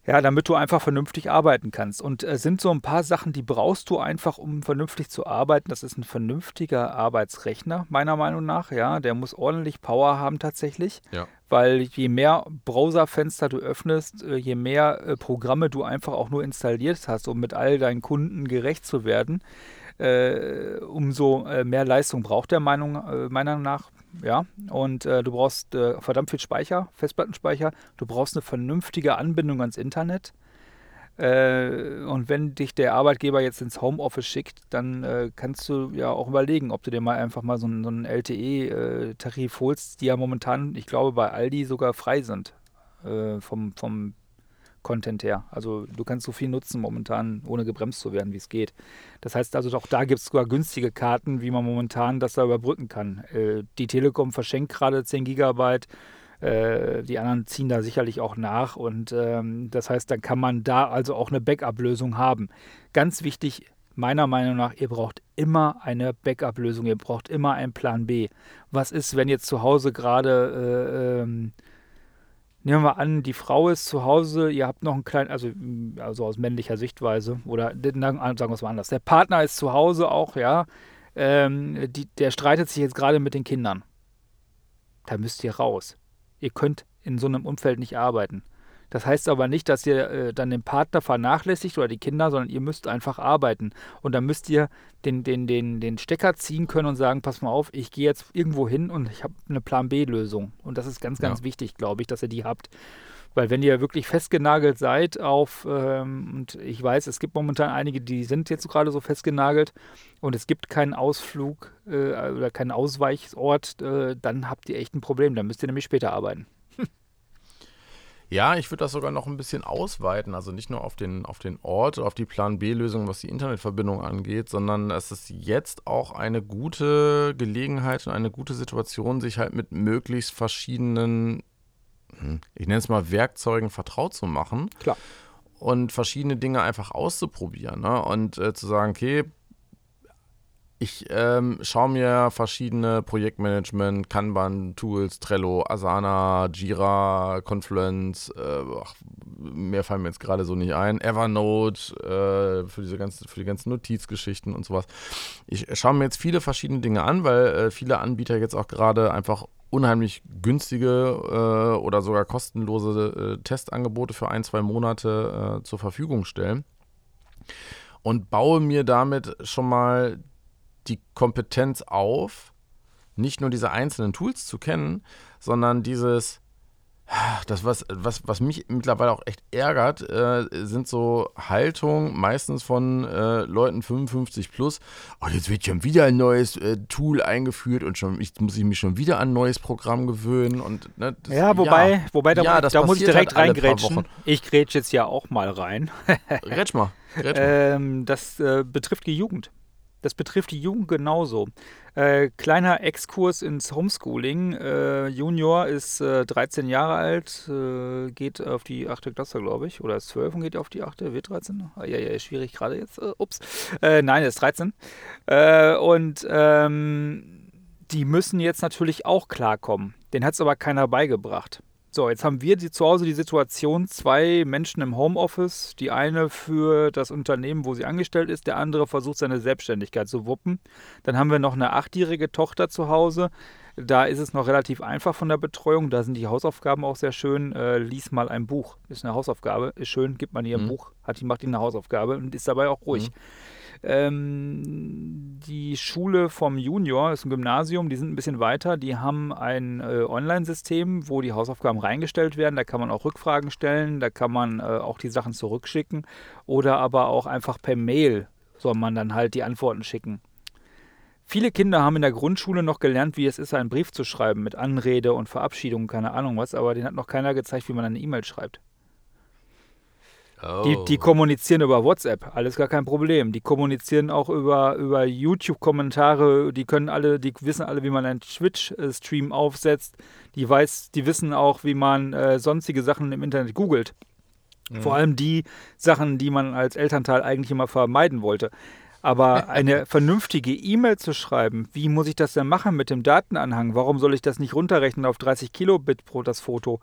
Ja, damit du einfach vernünftig arbeiten kannst. Und es äh, sind so ein paar Sachen, die brauchst du einfach, um vernünftig zu arbeiten. Das ist ein vernünftiger Arbeitsrechner, meiner Meinung nach. Ja, der muss ordentlich Power haben tatsächlich. Ja. Weil je mehr Browserfenster du öffnest, äh, je mehr äh, Programme du einfach auch nur installiert hast, um mit all deinen Kunden gerecht zu werden, äh, umso mehr Leistung braucht der Meinung, meiner Meinung nach ja. Und äh, du brauchst äh, verdammt viel Speicher, Festplattenspeicher. Du brauchst eine vernünftige Anbindung ans Internet. Äh, und wenn dich der Arbeitgeber jetzt ins Homeoffice schickt, dann äh, kannst du ja auch überlegen, ob du dir mal einfach mal so, einen, so einen LTE-Tarif äh, holst, die ja momentan, ich glaube, bei Aldi sogar frei sind äh, vom, vom Content her. Also du kannst so viel nutzen momentan, ohne gebremst zu werden, wie es geht. Das heißt also, auch da gibt es sogar günstige Karten, wie man momentan das da überbrücken kann. Äh, die Telekom verschenkt gerade 10 Gigabyte. Äh, die anderen ziehen da sicherlich auch nach und ähm, das heißt, dann kann man da also auch eine Backup-Lösung haben. Ganz wichtig, meiner Meinung nach, ihr braucht immer eine Backup-Lösung, ihr braucht immer einen Plan B. Was ist, wenn jetzt zu Hause gerade äh, ähm, nehmen wir an, die Frau ist zu Hause, ihr habt noch einen kleinen, also, also aus männlicher Sichtweise, oder sagen wir es mal anders, der Partner ist zu Hause auch, ja, ähm, die, der streitet sich jetzt gerade mit den Kindern. Da müsst ihr raus. Ihr könnt in so einem Umfeld nicht arbeiten. Das heißt aber nicht, dass ihr äh, dann den Partner vernachlässigt oder die Kinder, sondern ihr müsst einfach arbeiten. Und dann müsst ihr den, den, den, den Stecker ziehen können und sagen, pass mal auf, ich gehe jetzt irgendwo hin und ich habe eine Plan B-Lösung. Und das ist ganz, ganz ja. wichtig, glaube ich, dass ihr die habt. Weil wenn ihr wirklich festgenagelt seid auf, ähm, und ich weiß, es gibt momentan einige, die sind jetzt gerade so festgenagelt und es gibt keinen Ausflug äh, oder keinen Ausweichsort, äh, dann habt ihr echt ein Problem. Dann müsst ihr nämlich später arbeiten. Ja, ich würde das sogar noch ein bisschen ausweiten, also nicht nur auf den, auf den Ort, auf die Plan B-Lösung, was die Internetverbindung angeht, sondern es ist jetzt auch eine gute Gelegenheit und eine gute Situation, sich halt mit möglichst verschiedenen, ich nenne es mal Werkzeugen vertraut zu machen. Klar. Und verschiedene Dinge einfach auszuprobieren. Ne? Und äh, zu sagen, okay, ich ähm, schaue mir verschiedene Projektmanagement, Kanban-Tools, Trello, Asana, Jira, Confluence, äh, ach, mehr fallen mir jetzt gerade so nicht ein, Evernote äh, für diese ganzen, für die ganzen Notizgeschichten und sowas. Ich schaue mir jetzt viele verschiedene Dinge an, weil äh, viele Anbieter jetzt auch gerade einfach unheimlich günstige äh, oder sogar kostenlose äh, Testangebote für ein, zwei Monate äh, zur Verfügung stellen und baue mir damit schon mal die Kompetenz auf, nicht nur diese einzelnen Tools zu kennen, sondern dieses, das, was, was, was mich mittlerweile auch echt ärgert, äh, sind so Haltungen meistens von äh, Leuten 55 plus. Oh, jetzt wird schon wieder ein neues äh, Tool eingeführt und schon ich, muss ich mich schon wieder an ein neues Programm gewöhnen. Und, ne, das, ja, wobei, ja, wobei da, ja, da muss ich direkt halt reingrätschen. Ich grätsche jetzt ja auch mal rein. Grätsch mal. Grätsch mal. Ähm, das äh, betrifft die Jugend. Das betrifft die Jugend genauso. Äh, kleiner Exkurs ins Homeschooling. Äh, Junior ist äh, 13 Jahre alt, äh, geht auf die 8. Klasse, glaube ich. Oder ist 12 und geht auf die 8. Wird 13? Ah, ja, ja, schwierig gerade jetzt. Äh, ups. Äh, nein, er ist 13. und ähm, die müssen jetzt natürlich auch klarkommen. Den hat es aber keiner beigebracht. So, jetzt haben wir die, zu Hause die Situation, zwei Menschen im Homeoffice, die eine für das Unternehmen, wo sie angestellt ist, der andere versucht seine Selbstständigkeit zu wuppen. Dann haben wir noch eine achtjährige Tochter zu Hause. Da ist es noch relativ einfach von der Betreuung. Da sind die Hausaufgaben auch sehr schön. Äh, lies mal ein Buch. Ist eine Hausaufgabe. Ist schön, gibt man ihr ein mhm. Buch, hat, die macht ihnen eine Hausaufgabe und ist dabei auch ruhig. Mhm. Ähm, die Schule vom Junior ist ein Gymnasium, die sind ein bisschen weiter. Die haben ein äh, Online-System, wo die Hausaufgaben reingestellt werden. Da kann man auch Rückfragen stellen, da kann man äh, auch die Sachen zurückschicken oder aber auch einfach per Mail soll man dann halt die Antworten schicken. Viele Kinder haben in der Grundschule noch gelernt, wie es ist, einen Brief zu schreiben mit Anrede und Verabschiedung, keine Ahnung was, aber denen hat noch keiner gezeigt, wie man eine E-Mail schreibt. Oh. Die, die, kommunizieren über WhatsApp, alles gar kein Problem. Die kommunizieren auch über, über YouTube-Kommentare, die können alle, die wissen alle, wie man einen Twitch-Stream aufsetzt. Die weiß, die wissen auch, wie man äh, sonstige Sachen im Internet googelt. Mhm. Vor allem die Sachen, die man als Elternteil eigentlich immer vermeiden wollte. Aber eine vernünftige E-Mail zu schreiben, wie muss ich das denn machen mit dem Datenanhang? Warum soll ich das nicht runterrechnen auf 30 Kilobit pro das Foto?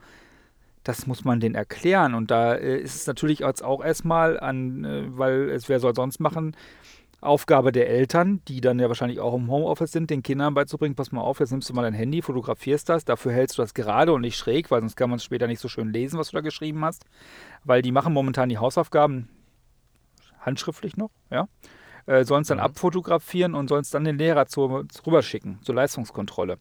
Das muss man denen erklären. Und da äh, ist es natürlich auch erstmal an, äh, weil es wer soll sonst machen, Aufgabe der Eltern, die dann ja wahrscheinlich auch im Homeoffice sind, den Kindern beizubringen, pass mal auf, jetzt nimmst du mal dein Handy, fotografierst das, dafür hältst du das gerade und nicht schräg, weil sonst kann man es später nicht so schön lesen, was du da geschrieben hast. Weil die machen momentan die Hausaufgaben handschriftlich noch, ja. Äh, sollen es dann mhm. abfotografieren und sollen es dann den Lehrer zu, rüberschicken, zur Leistungskontrolle.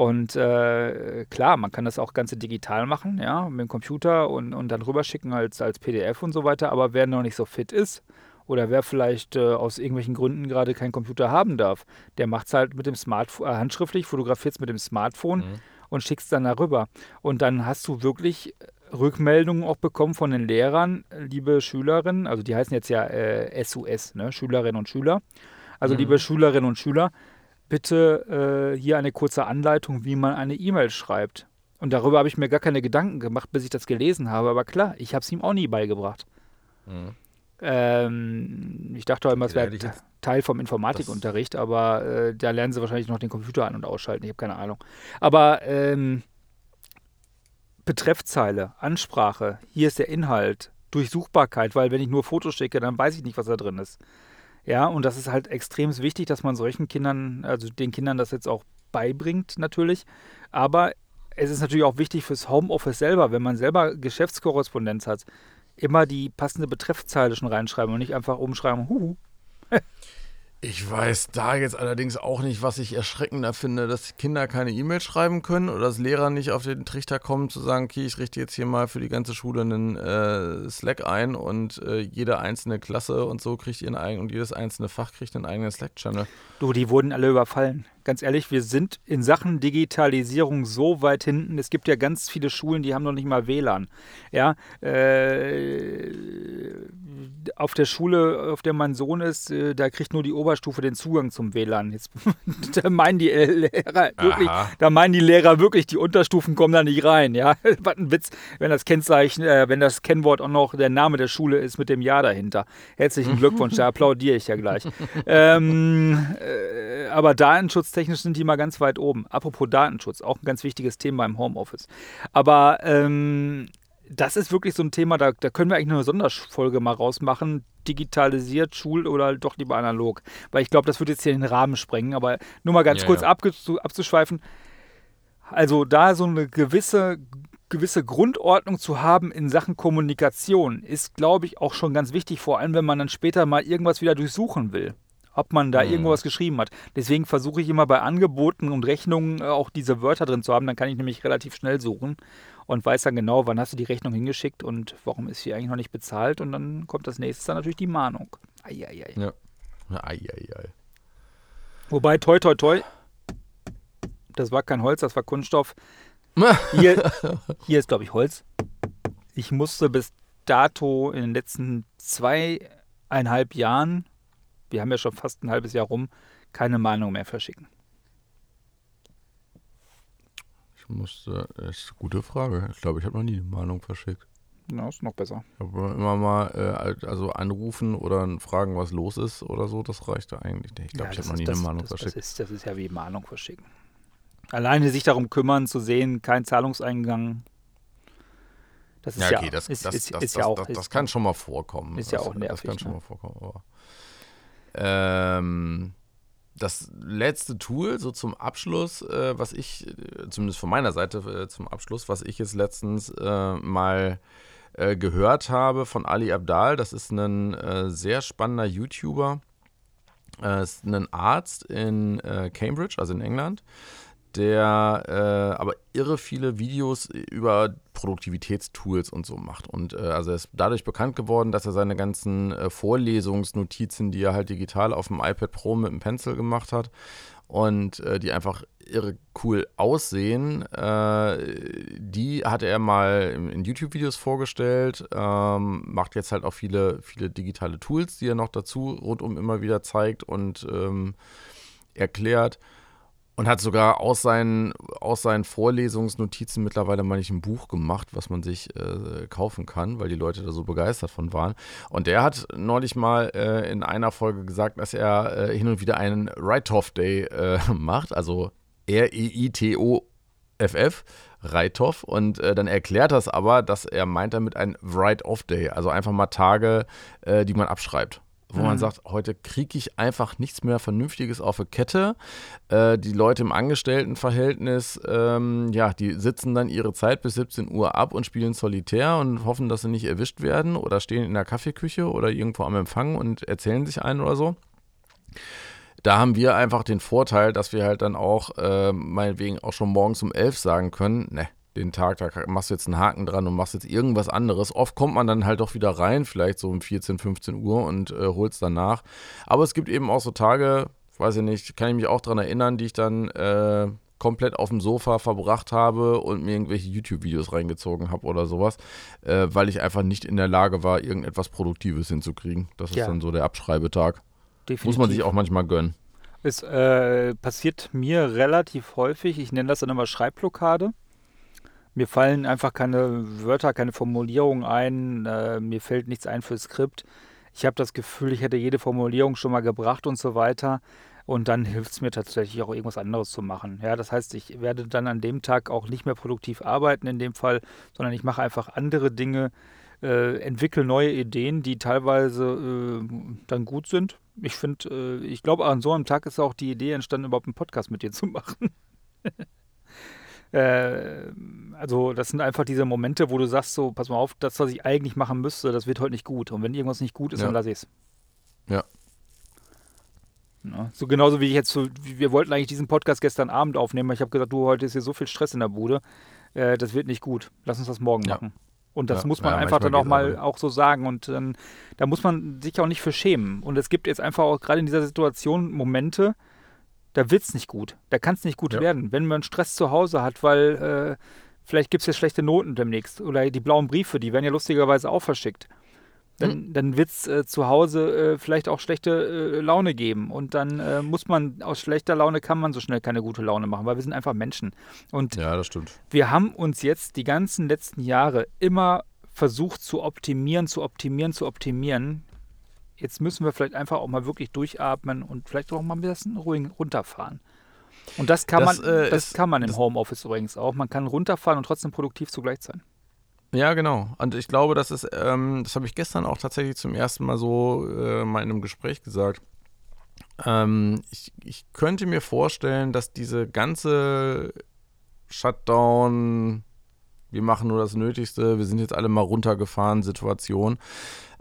Und äh, klar, man kann das auch Ganze digital machen, ja, mit dem Computer und, und dann rüberschicken als, als PDF und so weiter. Aber wer noch nicht so fit ist oder wer vielleicht äh, aus irgendwelchen Gründen gerade keinen Computer haben darf, der macht es halt mit dem Smartphone, äh, handschriftlich, fotografiert es mit dem Smartphone mhm. und schickt es dann darüber. Und dann hast du wirklich Rückmeldungen auch bekommen von den Lehrern, liebe Schülerinnen, also die heißen jetzt ja äh, SUS, ne? Schülerinnen und Schüler. Also mhm. liebe Schülerinnen und Schüler, bitte äh, hier eine kurze Anleitung, wie man eine E-Mail schreibt. Und darüber habe ich mir gar keine Gedanken gemacht, bis ich das gelesen habe. Aber klar, ich habe es ihm auch nie beigebracht. Mhm. Ähm, ich dachte immer, es wäre Teil vom Informatikunterricht, aber äh, da lernen sie wahrscheinlich noch den Computer an- und ausschalten. Ich habe keine Ahnung. Aber ähm, Betreffzeile, Ansprache, hier ist der Inhalt, Durchsuchbarkeit, weil wenn ich nur Fotos schicke, dann weiß ich nicht, was da drin ist. Ja, und das ist halt extrem wichtig, dass man solchen Kindern, also den Kindern das jetzt auch beibringt natürlich. Aber es ist natürlich auch wichtig fürs Homeoffice selber, wenn man selber Geschäftskorrespondenz hat, immer die passende Betreffzeile schon reinschreiben und nicht einfach umschreiben, huhu. Ich weiß da jetzt allerdings auch nicht, was ich erschreckender finde, dass Kinder keine E-Mail schreiben können oder dass Lehrer nicht auf den Trichter kommen zu sagen, okay, ich richte jetzt hier mal für die ganze Schule einen äh, Slack ein und äh, jede einzelne Klasse und so kriegt ihren eigenen und jedes einzelne Fach kriegt einen eigenen Slack-Channel. Du, die wurden alle überfallen ganz ehrlich, wir sind in Sachen Digitalisierung so weit hinten. Es gibt ja ganz viele Schulen, die haben noch nicht mal WLAN. Ja, äh, auf der Schule, auf der mein Sohn ist, äh, da kriegt nur die Oberstufe den Zugang zum WLAN. Jetzt, da meinen die Lehrer wirklich, da meinen die Lehrer wirklich, die Unterstufen kommen da nicht rein. Ja, was ein Witz, wenn das Kennzeichen, äh, wenn das Kennwort auch noch der Name der Schule ist mit dem Jahr dahinter. Herzlichen Glückwunsch, da applaudiere ich ja gleich. ähm, äh, aber Datenschutz datenschutztechnisch sind die mal ganz weit oben. Apropos Datenschutz, auch ein ganz wichtiges Thema im Homeoffice. Aber ähm, das ist wirklich so ein Thema, da, da können wir eigentlich eine Sonderfolge mal rausmachen. Digitalisiert, Schul oder doch lieber analog. Weil ich glaube, das würde jetzt hier den Rahmen sprengen. Aber nur mal ganz ja, kurz ja. abzuschweifen. Also da so eine gewisse gewisse Grundordnung zu haben in Sachen Kommunikation ist, glaube ich, auch schon ganz wichtig, vor allem wenn man dann später mal irgendwas wieder durchsuchen will ob man da mhm. irgendwo was geschrieben hat. Deswegen versuche ich immer bei Angeboten und Rechnungen äh, auch diese Wörter drin zu haben. Dann kann ich nämlich relativ schnell suchen und weiß dann genau, wann hast du die Rechnung hingeschickt und warum ist sie eigentlich noch nicht bezahlt. Und dann kommt das nächste dann natürlich die Mahnung. Eieiei. Ja. Eieiei. Wobei, toi, toi, toi, das war kein Holz, das war Kunststoff. Hier, hier ist, glaube ich, Holz. Ich musste bis dato in den letzten zweieinhalb Jahren wir haben ja schon fast ein halbes Jahr rum, keine Mahnung mehr verschicken? Ich musste, das ist eine gute Frage. Ich glaube, ich habe noch nie eine Mahnung verschickt. Na, ist noch besser. Aber immer mal äh, also anrufen oder fragen, was los ist oder so, das reicht eigentlich nicht. Ich glaube, ja, ich habe noch nie das, eine Mahnung das, verschickt. Das ist, das ist ja wie Mahnung verschicken. Alleine sich darum kümmern, zu sehen, kein Zahlungseingang. Das ist ja, okay, ja, das, ist, das, ist, ist, ja auch, das, kann schon mal vorkommen. Ist ja auch nervig. Das kann schon ne? mal vorkommen. Aber ähm, das letzte Tool, so zum Abschluss, äh, was ich, äh, zumindest von meiner Seite äh, zum Abschluss, was ich jetzt letztens äh, mal äh, gehört habe von Ali Abdal, das ist ein äh, sehr spannender YouTuber, ist ein Arzt in Cambridge, also in England, der äh, aber irre viele Videos über Produktivitätstools und so macht. Und äh, also er ist dadurch bekannt geworden, dass er seine ganzen äh, Vorlesungsnotizen, die er halt digital auf dem iPad Pro mit dem Pencil gemacht hat und äh, die einfach irre cool aussehen, äh, die hat er mal in, in YouTube-Videos vorgestellt, ähm, macht jetzt halt auch viele, viele digitale Tools, die er noch dazu rundum immer wieder zeigt und ähm, erklärt. Und hat sogar aus seinen, aus seinen Vorlesungsnotizen mittlerweile mal nicht ein Buch gemacht, was man sich äh, kaufen kann, weil die Leute da so begeistert von waren. Und der hat neulich mal äh, in einer Folge gesagt, dass er äh, hin und wieder einen Write-Off-Day äh, macht, also R-E-I-T-O-F-F. Reithoff und äh, dann erklärt das aber, dass er meint damit ein Write-Off-Day, also einfach mal Tage, äh, die man abschreibt wo mhm. man sagt, heute kriege ich einfach nichts mehr Vernünftiges auf die Kette. Äh, die Leute im Angestelltenverhältnis, ähm, ja, die sitzen dann ihre Zeit bis 17 Uhr ab und spielen Solitär und hoffen, dass sie nicht erwischt werden oder stehen in der Kaffeeküche oder irgendwo am Empfang und erzählen sich ein oder so. Da haben wir einfach den Vorteil, dass wir halt dann auch äh, meinetwegen auch schon morgens um 11 sagen können, ne, den Tag, da machst du jetzt einen Haken dran und machst jetzt irgendwas anderes. Oft kommt man dann halt doch wieder rein, vielleicht so um 14, 15 Uhr und äh, holt es dann nach. Aber es gibt eben auch so Tage, weiß ich nicht, kann ich mich auch daran erinnern, die ich dann äh, komplett auf dem Sofa verbracht habe und mir irgendwelche YouTube-Videos reingezogen habe oder sowas, äh, weil ich einfach nicht in der Lage war, irgendetwas Produktives hinzukriegen. Das ist ja. dann so der Abschreibetag. Definitiv. Muss man sich auch manchmal gönnen. Es äh, passiert mir relativ häufig, ich nenne das dann immer Schreibblockade. Mir fallen einfach keine Wörter, keine Formulierungen ein. Äh, mir fällt nichts ein für Skript. Ich habe das Gefühl, ich hätte jede Formulierung schon mal gebracht und so weiter. Und dann hilft es mir tatsächlich auch irgendwas anderes zu machen. Ja, das heißt, ich werde dann an dem Tag auch nicht mehr produktiv arbeiten in dem Fall, sondern ich mache einfach andere Dinge, äh, entwickle neue Ideen, die teilweise äh, dann gut sind. Ich finde, äh, ich glaube, an so einem Tag ist auch die Idee entstanden, überhaupt einen Podcast mit dir zu machen. Äh, also, das sind einfach diese Momente, wo du sagst: So, pass mal auf, das, was ich eigentlich machen müsste, das wird heute nicht gut. Und wenn irgendwas nicht gut ist, Ja. dann lasse ich es. Ja. Ja, so genauso wie ich jetzt so, wir wollten eigentlich diesen Podcast gestern Abend aufnehmen, aber ich habe gesagt, du, heute ist hier so viel Stress in der Bude, äh, das wird nicht gut. Lass uns das morgen Ja. machen. Und das Ja, muss man ja, einfach dann auch mal auch so sagen. Und ähm, da muss man sich auch nicht für schämen. Und es gibt jetzt einfach auch gerade in dieser Situation Momente, da wird es nicht gut. Da kann es nicht gut Ja. werden. Wenn man Stress zu Hause hat, weil äh, vielleicht gibt es jetzt schlechte Noten demnächst. Oder die blauen Briefe, die werden ja lustigerweise auch verschickt. Dann, Hm. dann wird es äh, zu Hause äh, vielleicht auch schlechte äh, Laune geben. Und dann äh, muss man, aus schlechter Laune kann man so schnell keine gute Laune machen, weil wir sind einfach Menschen. Und Ja, das stimmt. wir haben uns jetzt die ganzen letzten Jahre immer versucht zu optimieren, zu optimieren, zu optimieren. Jetzt müssen wir vielleicht einfach auch mal wirklich durchatmen und vielleicht auch mal ein bisschen ruhig runterfahren. Und das kann Das, man, äh, das ist- kann man im Homeoffice übrigens auch. Man kann runterfahren und trotzdem produktiv zugleich sein. Ja, genau. Und ich glaube, das ist, ähm, das habe ich gestern auch tatsächlich zum ersten Mal so äh, mal in einem Gespräch gesagt. Ähm, ich, ich könnte mir vorstellen, dass diese ganze Shutdown, wir machen nur das Nötigste, wir sind jetzt alle mal runtergefahren, Situation,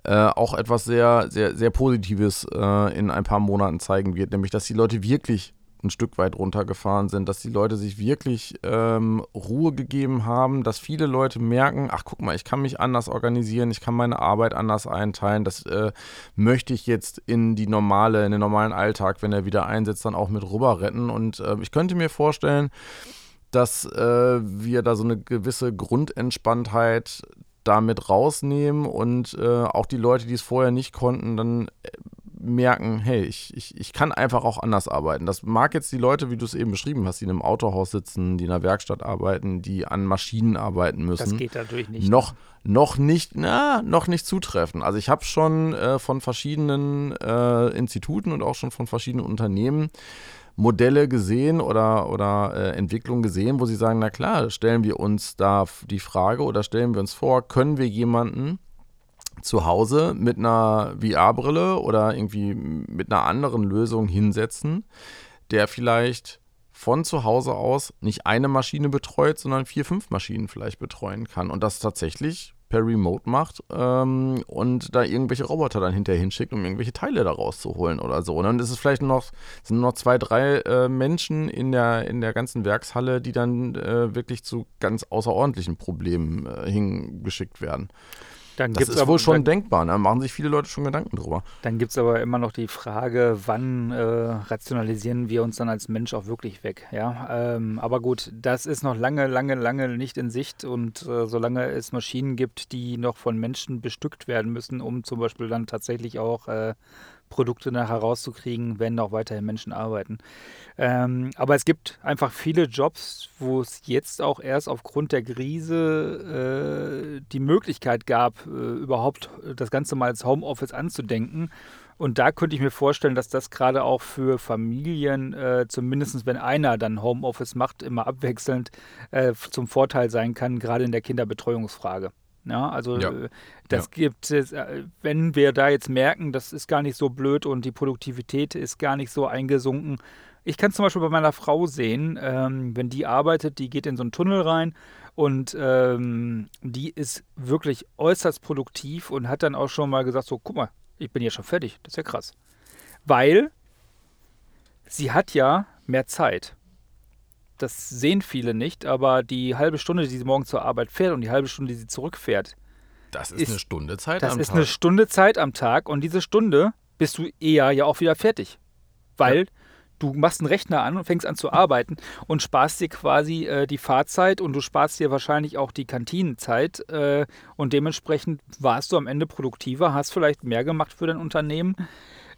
äh, auch etwas sehr, sehr, sehr Positives äh, in ein paar Monaten zeigen wird, nämlich dass die Leute wirklich ein Stück weit runtergefahren sind, dass die Leute sich wirklich ähm, Ruhe gegeben haben, dass viele Leute merken, ach guck mal, ich kann mich anders organisieren, ich kann meine Arbeit anders einteilen, das äh, möchte ich jetzt in die normale, in den normalen Alltag, wenn er wieder einsetzt, dann auch mit rüber retten. Und äh, ich könnte mir vorstellen, dass äh, wir da so eine gewisse Grundentspanntheit damit rausnehmen und äh, auch die Leute, die es vorher nicht konnten, dann äh, merken, hey, ich, ich, ich kann einfach auch anders arbeiten. Das mag jetzt die Leute, wie du es eben beschrieben hast, die in einem Autohaus sitzen, die in einer Werkstatt arbeiten, die an Maschinen arbeiten müssen Das geht natürlich nicht. noch, noch nicht, na, noch nicht zutreffen. Also ich habe schon äh, von verschiedenen äh, Instituten und auch schon von verschiedenen Unternehmen Modelle gesehen oder, oder äh, Entwicklungen gesehen, wo sie sagen, na klar, stellen wir uns da die Frage oder stellen wir uns vor, können wir jemanden zu Hause mit einer VR-Brille oder irgendwie mit einer anderen Lösung hinsetzen, der vielleicht von zu Hause aus nicht eine Maschine betreut, sondern vier, fünf Maschinen vielleicht betreuen kann und das tatsächlich per Remote macht ähm, und da irgendwelche Roboter dann hinterher hinschickt, um irgendwelche Teile da rauszuholen oder so. Und dann ist es vielleicht noch, sind noch zwei, drei äh, Menschen in der, in der ganzen Werkshalle, die dann äh, wirklich zu ganz außerordentlichen Problemen äh, hingeschickt werden. Dann Das gibt's ist aber, wohl schon dann, denkbar, ne? da machen sich viele Leute schon Gedanken drüber. dann gibt es aber immer noch die Frage, wann äh, rationalisieren wir uns dann als Mensch auch wirklich weg. Ja? Ähm, aber gut, das ist noch lange, lange, lange nicht in Sicht. Und äh, solange es Maschinen gibt, die noch von Menschen bestückt werden müssen, um zum Beispiel dann tatsächlich auch äh, Produkte nachher rauszukriegen, werden auch weiterhin Menschen arbeiten. Ähm, aber es gibt einfach viele Jobs, wo es jetzt auch erst aufgrund der Krise äh, die Möglichkeit gab, äh, überhaupt das Ganze mal als Homeoffice anzudenken. Und da könnte ich mir vorstellen, dass das gerade auch für Familien, äh, zumindest wenn einer dann Homeoffice macht, immer abwechselnd äh, zum Vorteil sein kann, gerade in der Kinderbetreuungsfrage. Ja, also Ja. äh, das gibt es, äh, wenn wir da jetzt merken, das ist gar nicht so blöd und die Produktivität ist gar nicht so eingesunken. Ich kann zum Beispiel bei meiner Frau sehen, ähm, wenn die arbeitet, die geht in so einen Tunnel rein und ähm, die ist wirklich äußerst produktiv und hat dann auch schon mal gesagt, so, guck mal, ich bin ja schon fertig, das ist ja krass. Weil sie hat ja mehr Zeit. Das sehen viele nicht, aber die halbe Stunde, die sie morgen zur Arbeit fährt und die halbe Stunde, die sie zurückfährt, Das ist, Ist- eine Stunde Zeit das am ist Tag. eine Stunde Zeit am Tag und diese Stunde bist du eher ja auch wieder fertig. Weil du machst einen Rechner an und fängst an zu arbeiten und sparst dir quasi äh, die Fahrzeit und du sparst dir wahrscheinlich auch die Kantinenzeit äh, und dementsprechend warst du am Ende produktiver, hast vielleicht mehr gemacht für dein Unternehmen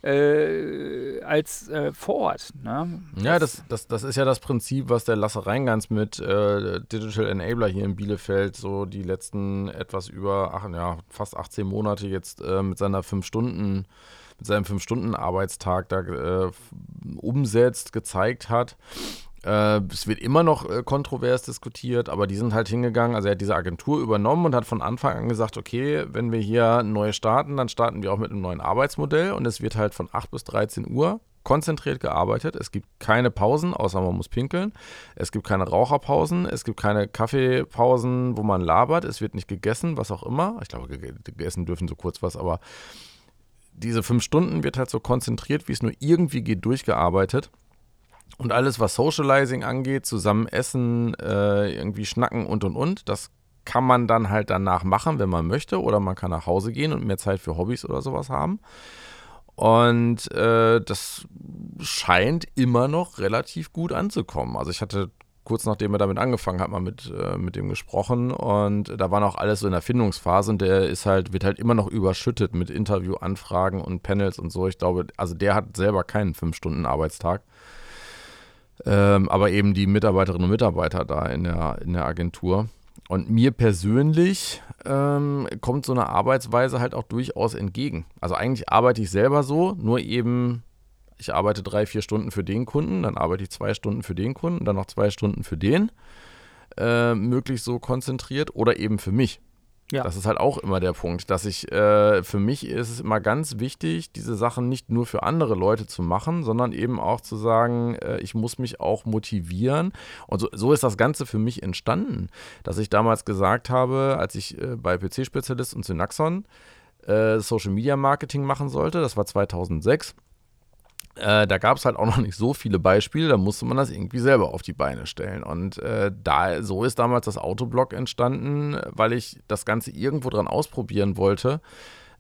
äh, als äh, vor Ort. Ne? Ja, das, das, das ist ja das Prinzip, was der Lasse Reingans mit äh, Digital Enabler hier in Bielefeld so die letzten etwas über ach, ja, fast 18 Monate jetzt äh, mit seiner 5 Stunden mit seinem Fünf-Stunden-Arbeitstag da äh, umsetzt, gezeigt hat. Äh, es wird immer noch äh, kontrovers diskutiert, aber die sind halt hingegangen. Also er hat diese Agentur übernommen und hat von Anfang an gesagt, okay, wenn wir hier neu starten, dann starten wir auch mit einem neuen Arbeitsmodell und es wird halt von 8 bis 13 Uhr konzentriert gearbeitet. Es gibt keine Pausen, außer man muss pinkeln. Es gibt keine Raucherpausen. Es gibt keine Kaffeepausen, wo man labert. Es wird nicht gegessen, was auch immer. Ich glaube, gegessen dürfen so kurz was, aber diese fünf Stunden wird halt so konzentriert, wie es nur irgendwie geht, durchgearbeitet. Und alles, was Socializing angeht, zusammen essen, äh, irgendwie schnacken und und und, das kann man dann halt danach machen, wenn man möchte. Oder man kann nach Hause gehen und mehr Zeit für Hobbys oder sowas haben. Und äh, das scheint immer noch relativ gut anzukommen. Also ich hatte kurz nachdem er damit angefangen hat, mal mit, äh, mit dem gesprochen und da war noch alles so in der Findungsphase und der ist halt, wird halt immer noch überschüttet mit Interviewanfragen und Panels und so. Ich glaube, also der hat selber keinen 5-Stunden-Arbeitstag. Ähm, aber eben die Mitarbeiterinnen und Mitarbeiter da in der, in der Agentur. Und mir persönlich ähm, kommt so eine Arbeitsweise halt auch durchaus entgegen. Also eigentlich arbeite ich selber so, nur eben, ich arbeite drei, vier Stunden für den Kunden, dann arbeite ich zwei Stunden für den Kunden, dann noch zwei Stunden für den. Äh, möglichst so konzentriert oder eben für mich. Ja. Das ist halt auch immer der Punkt, dass ich, äh, für mich ist es immer ganz wichtig, diese Sachen nicht nur für andere Leute zu machen, sondern eben auch zu sagen, äh, ich muss mich auch motivieren. Und so, so, ist das Ganze für mich entstanden, dass ich damals gesagt habe, als ich äh, bei PC-Spezialist und Synaxon äh, Social Media Marketing machen sollte, das war 2006 äh, da gab es halt auch noch nicht so viele Beispiele, da musste man das irgendwie selber auf die Beine stellen. Und äh, da, so ist damals das Autoblog entstanden, weil ich das Ganze irgendwo dran ausprobieren wollte,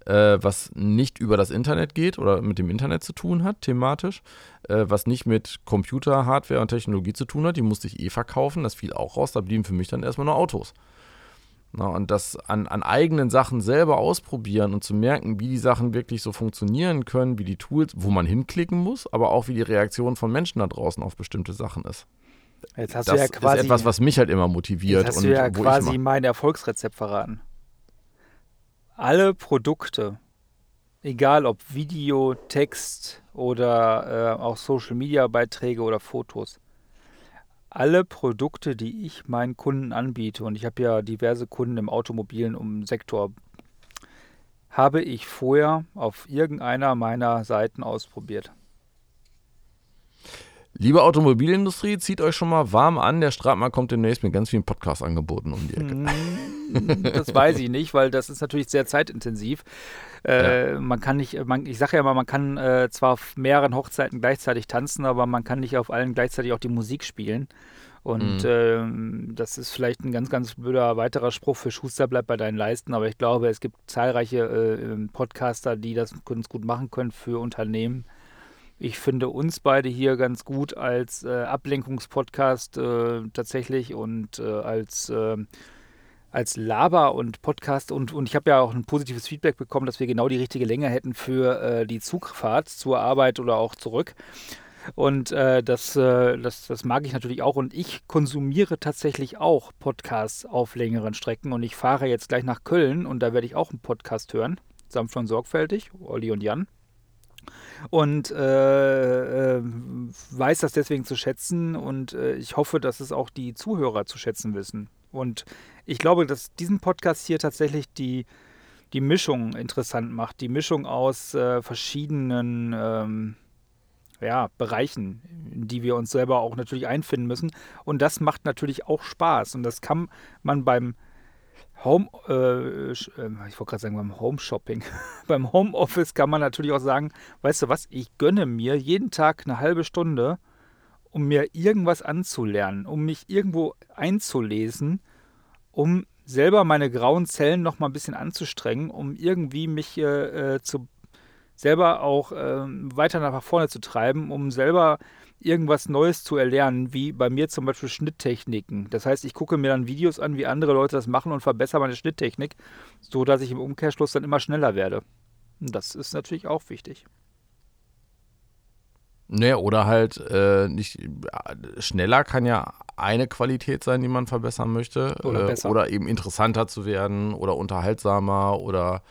äh, was nicht über das Internet geht oder mit dem Internet zu tun hat, thematisch, äh, was nicht mit Computer, Hardware und Technologie zu tun hat. Die musste ich eh verkaufen, das fiel auch raus, da blieben für mich dann erstmal nur Autos. Na, und das an, an eigenen Sachen selber ausprobieren und zu merken, wie die Sachen wirklich so funktionieren können, wie die Tools, wo man hinklicken muss, aber auch wie die Reaktion von Menschen da draußen auf bestimmte Sachen ist. Jetzt hast das du ja quasi, ist etwas, was mich halt immer motiviert. Jetzt hast du ja quasi mein Erfolgsrezept verraten. Alle Produkte, egal ob Video, Text oder äh, auch Social-Media-Beiträge oder Fotos, alle Produkte, die ich meinen Kunden anbiete, und ich habe ja diverse Kunden im automobilen Sektor, habe ich vorher auf irgendeiner meiner Seiten ausprobiert. Liebe Automobilindustrie, zieht euch schon mal warm an. Der Stratmann kommt demnächst mit ganz vielen Podcast-Angeboten um die Ecke. Hm, das weiß ich nicht, weil das ist natürlich sehr zeitintensiv. Äh, ja. Man kann nicht, man, ich sage ja immer, man kann äh, zwar auf mehreren Hochzeiten gleichzeitig tanzen, aber man kann nicht auf allen gleichzeitig auch die Musik spielen. Und mhm. ähm, das ist vielleicht ein ganz, ganz blöder weiterer Spruch für Schuster bleibt bei deinen Leisten, aber ich glaube, es gibt zahlreiche äh, Podcaster, die das ganz gut machen können für Unternehmen. Ich finde uns beide hier ganz gut als äh, Ablenkungspodcast äh, tatsächlich und äh, als ähm, als Laber und Podcast und, und ich habe ja auch ein positives Feedback bekommen, dass wir genau die richtige Länge hätten für äh, die Zugfahrt zur Arbeit oder auch zurück. Und äh, das, äh, das, das mag ich natürlich auch. Und ich konsumiere tatsächlich auch Podcasts auf längeren Strecken. Und ich fahre jetzt gleich nach Köln und da werde ich auch einen Podcast hören. Sanft und sorgfältig, Olli und Jan. Und äh, äh, weiß das deswegen zu schätzen. Und äh, ich hoffe, dass es auch die Zuhörer zu schätzen wissen. Und ich glaube, dass diesen Podcast hier tatsächlich die, die Mischung interessant macht. Die Mischung aus äh, verschiedenen ähm, ja, Bereichen, in die wir uns selber auch natürlich einfinden müssen. Und das macht natürlich auch Spaß. Und das kann man beim Home, äh, ich wollte gerade sagen, beim Home Shopping, beim Homeoffice kann man natürlich auch sagen, weißt du was, ich gönne mir jeden Tag eine halbe Stunde um mir irgendwas anzulernen, um mich irgendwo einzulesen, um selber meine grauen Zellen noch mal ein bisschen anzustrengen, um irgendwie mich äh, äh zu selber auch äh, weiter nach vorne zu treiben, um selber irgendwas Neues zu erlernen, wie bei mir zum Beispiel Schnitttechniken. Das heißt, ich gucke mir dann Videos an, wie andere Leute das machen und verbessere meine Schnitttechnik, so dass ich im Umkehrschluss dann immer schneller werde. Das ist natürlich auch wichtig. Ne, oder halt äh, nicht schneller kann ja eine Qualität sein, die man verbessern möchte. Oder, äh, oder eben interessanter zu werden oder unterhaltsamer oder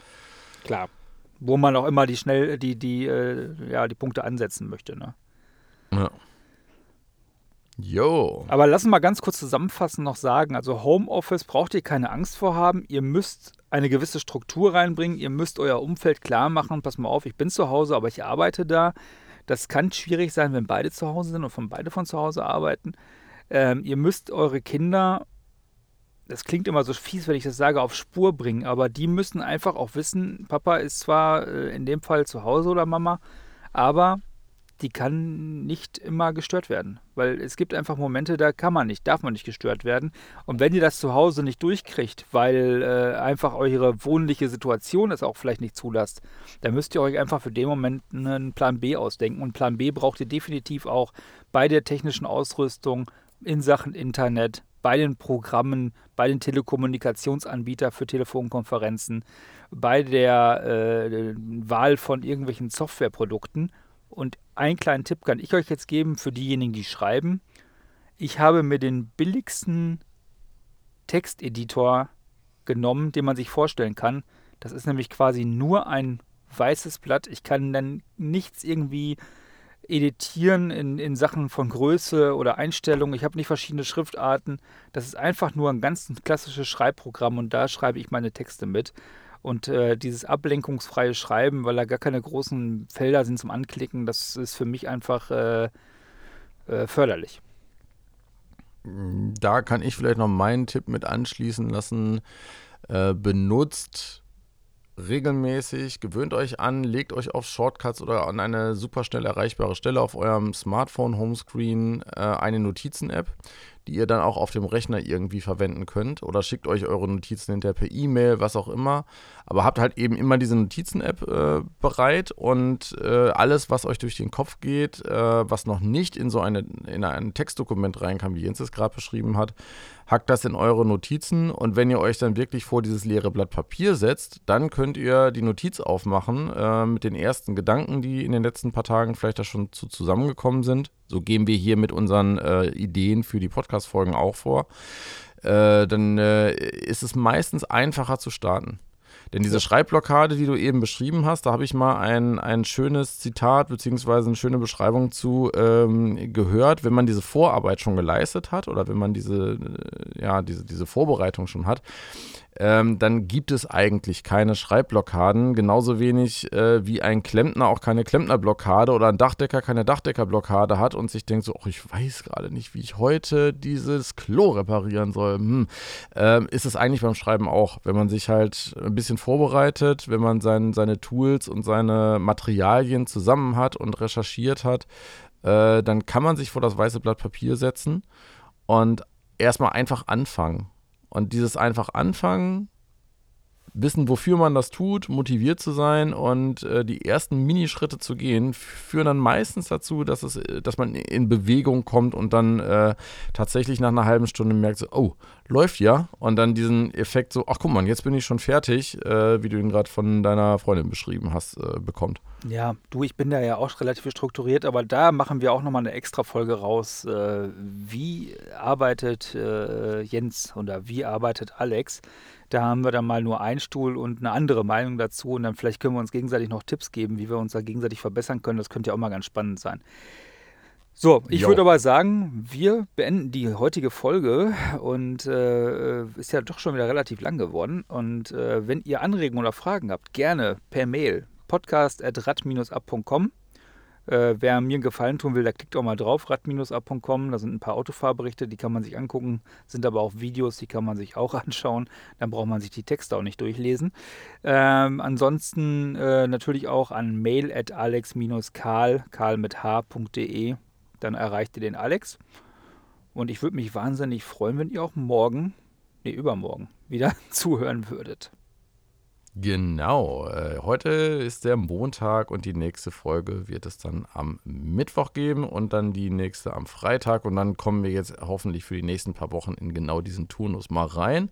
Klar. wo man auch immer die schnell, die, die, äh, ja, die Punkte ansetzen möchte. Ne? Ja. Jo. Aber lass uns mal ganz kurz zusammenfassen noch sagen, also Homeoffice braucht ihr keine Angst vor haben. Ihr müsst eine gewisse Struktur reinbringen. Ihr müsst euer Umfeld klar machen. Pass mal auf, ich bin zu Hause, aber ich arbeite da. Das kann schwierig sein, wenn beide zu Hause sind und von beide von zu Hause arbeiten. Ähm, ihr müsst eure Kinder, das klingt immer so fies, wenn ich das sage, auf Spur bringen, aber die müssen einfach auch wissen, Papa ist zwar äh, in dem Fall zu Hause oder Mama, aber die kann nicht immer gestört werden. Weil es gibt einfach Momente, da kann man nicht, darf man nicht gestört werden. Und wenn ihr das zu Hause nicht durchkriegt, weil äh, einfach eure wohnliche Situation es auch vielleicht nicht zulasst, dann müsst ihr euch einfach für den Moment einen Plan B ausdenken. Und Plan B braucht ihr definitiv auch bei der technischen Ausrüstung in Sachen Internet, bei den Programmen, bei den Telekommunikationsanbietern für Telefonkonferenzen, bei der äh, Wahl von irgendwelchen Softwareprodukten und einen kleinen Tipp kann ich euch jetzt geben für diejenigen, die schreiben. Ich habe mir den billigsten Texteditor genommen, den man sich vorstellen kann. Das ist nämlich quasi nur ein weißes Blatt. Ich kann dann nichts irgendwie editieren in, in Sachen von Größe oder Einstellung. Ich habe nicht verschiedene Schriftarten. Das ist einfach nur ein ganz klassisches Schreibprogramm und da schreibe ich meine Texte mit. Und äh, dieses ablenkungsfreie Schreiben, weil da gar keine großen Felder sind zum Anklicken, das ist für mich einfach äh, äh, förderlich. Da kann ich vielleicht noch meinen Tipp mit anschließen lassen. Äh, benutzt regelmäßig, gewöhnt euch an, legt euch auf Shortcuts oder an eine super schnell erreichbare Stelle auf eurem Smartphone Homescreen äh, eine Notizen-App die ihr dann auch auf dem Rechner irgendwie verwenden könnt oder schickt euch eure Notizen hinterher per E-Mail, was auch immer. Aber habt halt eben immer diese Notizen-App äh, bereit und äh, alles, was euch durch den Kopf geht, äh, was noch nicht in so eine, in ein Textdokument rein kann, wie Jens es gerade beschrieben hat, hackt das in eure Notizen und wenn ihr euch dann wirklich vor dieses leere Blatt Papier setzt, dann könnt ihr die Notiz aufmachen äh, mit den ersten Gedanken, die in den letzten paar Tagen vielleicht da schon zu zusammengekommen sind. So gehen wir hier mit unseren äh, Ideen für die Podcast-Folgen auch vor. Äh, dann äh, ist es meistens einfacher zu starten. Denn diese Schreibblockade, die du eben beschrieben hast, da habe ich mal ein, ein schönes Zitat beziehungsweise eine schöne Beschreibung zu ähm, gehört. Wenn man diese Vorarbeit schon geleistet hat oder wenn man diese, äh, ja, diese, diese Vorbereitung schon hat, ähm, dann gibt es eigentlich keine Schreibblockaden. Genauso wenig äh, wie ein Klempner auch keine Klempnerblockade oder ein Dachdecker keine Dachdeckerblockade hat und sich denkt so, oh, ich weiß gerade nicht, wie ich heute dieses Klo reparieren soll. Hm. Ähm, ist es eigentlich beim Schreiben auch. Wenn man sich halt ein bisschen vorbereitet, wenn man sein, seine Tools und seine Materialien zusammen hat und recherchiert hat, äh, dann kann man sich vor das weiße Blatt Papier setzen und erstmal einfach anfangen. Und dieses einfach anfangen, wissen, wofür man das tut, motiviert zu sein und äh, die ersten Minischritte zu gehen, führen dann meistens dazu, dass, es, dass man in Bewegung kommt und dann äh, tatsächlich nach einer halben Stunde merkt, so, oh, läuft ja. Und dann diesen Effekt so, ach guck mal, jetzt bin ich schon fertig, äh, wie du ihn gerade von deiner Freundin beschrieben hast, äh, bekommt. Ja, du, ich bin da ja auch relativ strukturiert, aber da machen wir auch nochmal eine extra Folge raus. Äh, wie arbeitet äh, Jens oder wie arbeitet Alex? Da haben wir dann mal nur einen Stuhl und eine andere Meinung dazu und dann vielleicht können wir uns gegenseitig noch Tipps geben, wie wir uns da gegenseitig verbessern können. Das könnte ja auch mal ganz spannend sein. So, ich würde aber sagen, wir beenden die heutige Folge und äh, ist ja doch schon wieder relativ lang geworden. Und äh, wenn ihr Anregungen oder Fragen habt, gerne per Mail podcast.rad-ab.com. Äh, wer mir einen Gefallen tun will, der klickt auch mal drauf, rad-ab.com. Da sind ein paar Autofahrberichte, die kann man sich angucken, sind aber auch Videos, die kann man sich auch anschauen. Dann braucht man sich die Texte auch nicht durchlesen. Ähm, ansonsten äh, natürlich auch an mail at alex-karl, karl mit h.de. Dann erreicht ihr den Alex. Und ich würde mich wahnsinnig freuen, wenn ihr auch morgen, nee, übermorgen, wieder zuhören würdet. Genau, äh, heute ist der Montag und die nächste Folge wird es dann am Mittwoch geben und dann die nächste am Freitag und dann kommen wir jetzt hoffentlich für die nächsten paar Wochen in genau diesen Turnus mal rein.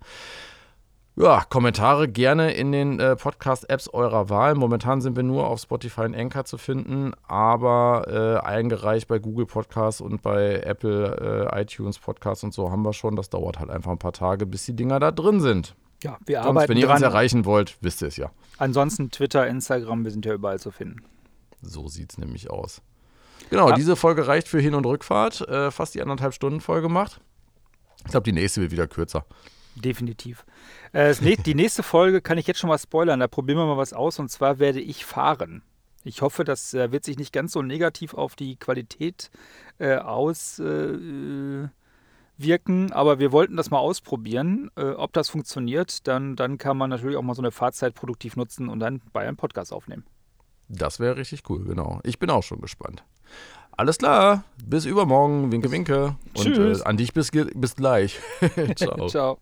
Ja, Kommentare gerne in den äh, Podcast-Apps eurer Wahl. Momentan sind wir nur auf Spotify und Anchor zu finden, aber äh, eingereicht bei Google Podcasts und bei Apple äh, iTunes Podcasts und so haben wir schon. Das dauert halt einfach ein paar Tage, bis die Dinger da drin sind. Ja, wir Sonst, arbeiten wenn ihr dran. uns erreichen wollt, wisst ihr es ja. Ansonsten Twitter, Instagram, wir sind ja überall zu finden. So sieht es nämlich aus. Genau, ja. diese Folge reicht für Hin- und Rückfahrt. Äh, fast die anderthalb Stunden voll gemacht. Ich glaube, die nächste wird wieder kürzer. Definitiv. Äh, die nächste Folge kann ich jetzt schon mal spoilern. Da probieren wir mal was aus. Und zwar werde ich fahren. Ich hoffe, das äh, wird sich nicht ganz so negativ auf die Qualität äh, auswirken, äh, aber wir wollten das mal ausprobieren. Äh, ob das funktioniert, dann, dann kann man natürlich auch mal so eine Fahrzeit produktiv nutzen und dann bei einem Podcast aufnehmen. Das wäre richtig cool, genau. Ich bin auch schon gespannt. Alles klar, bis übermorgen, winke, winke. Und äh, an dich bis, bis gleich. Ciao. Ciao.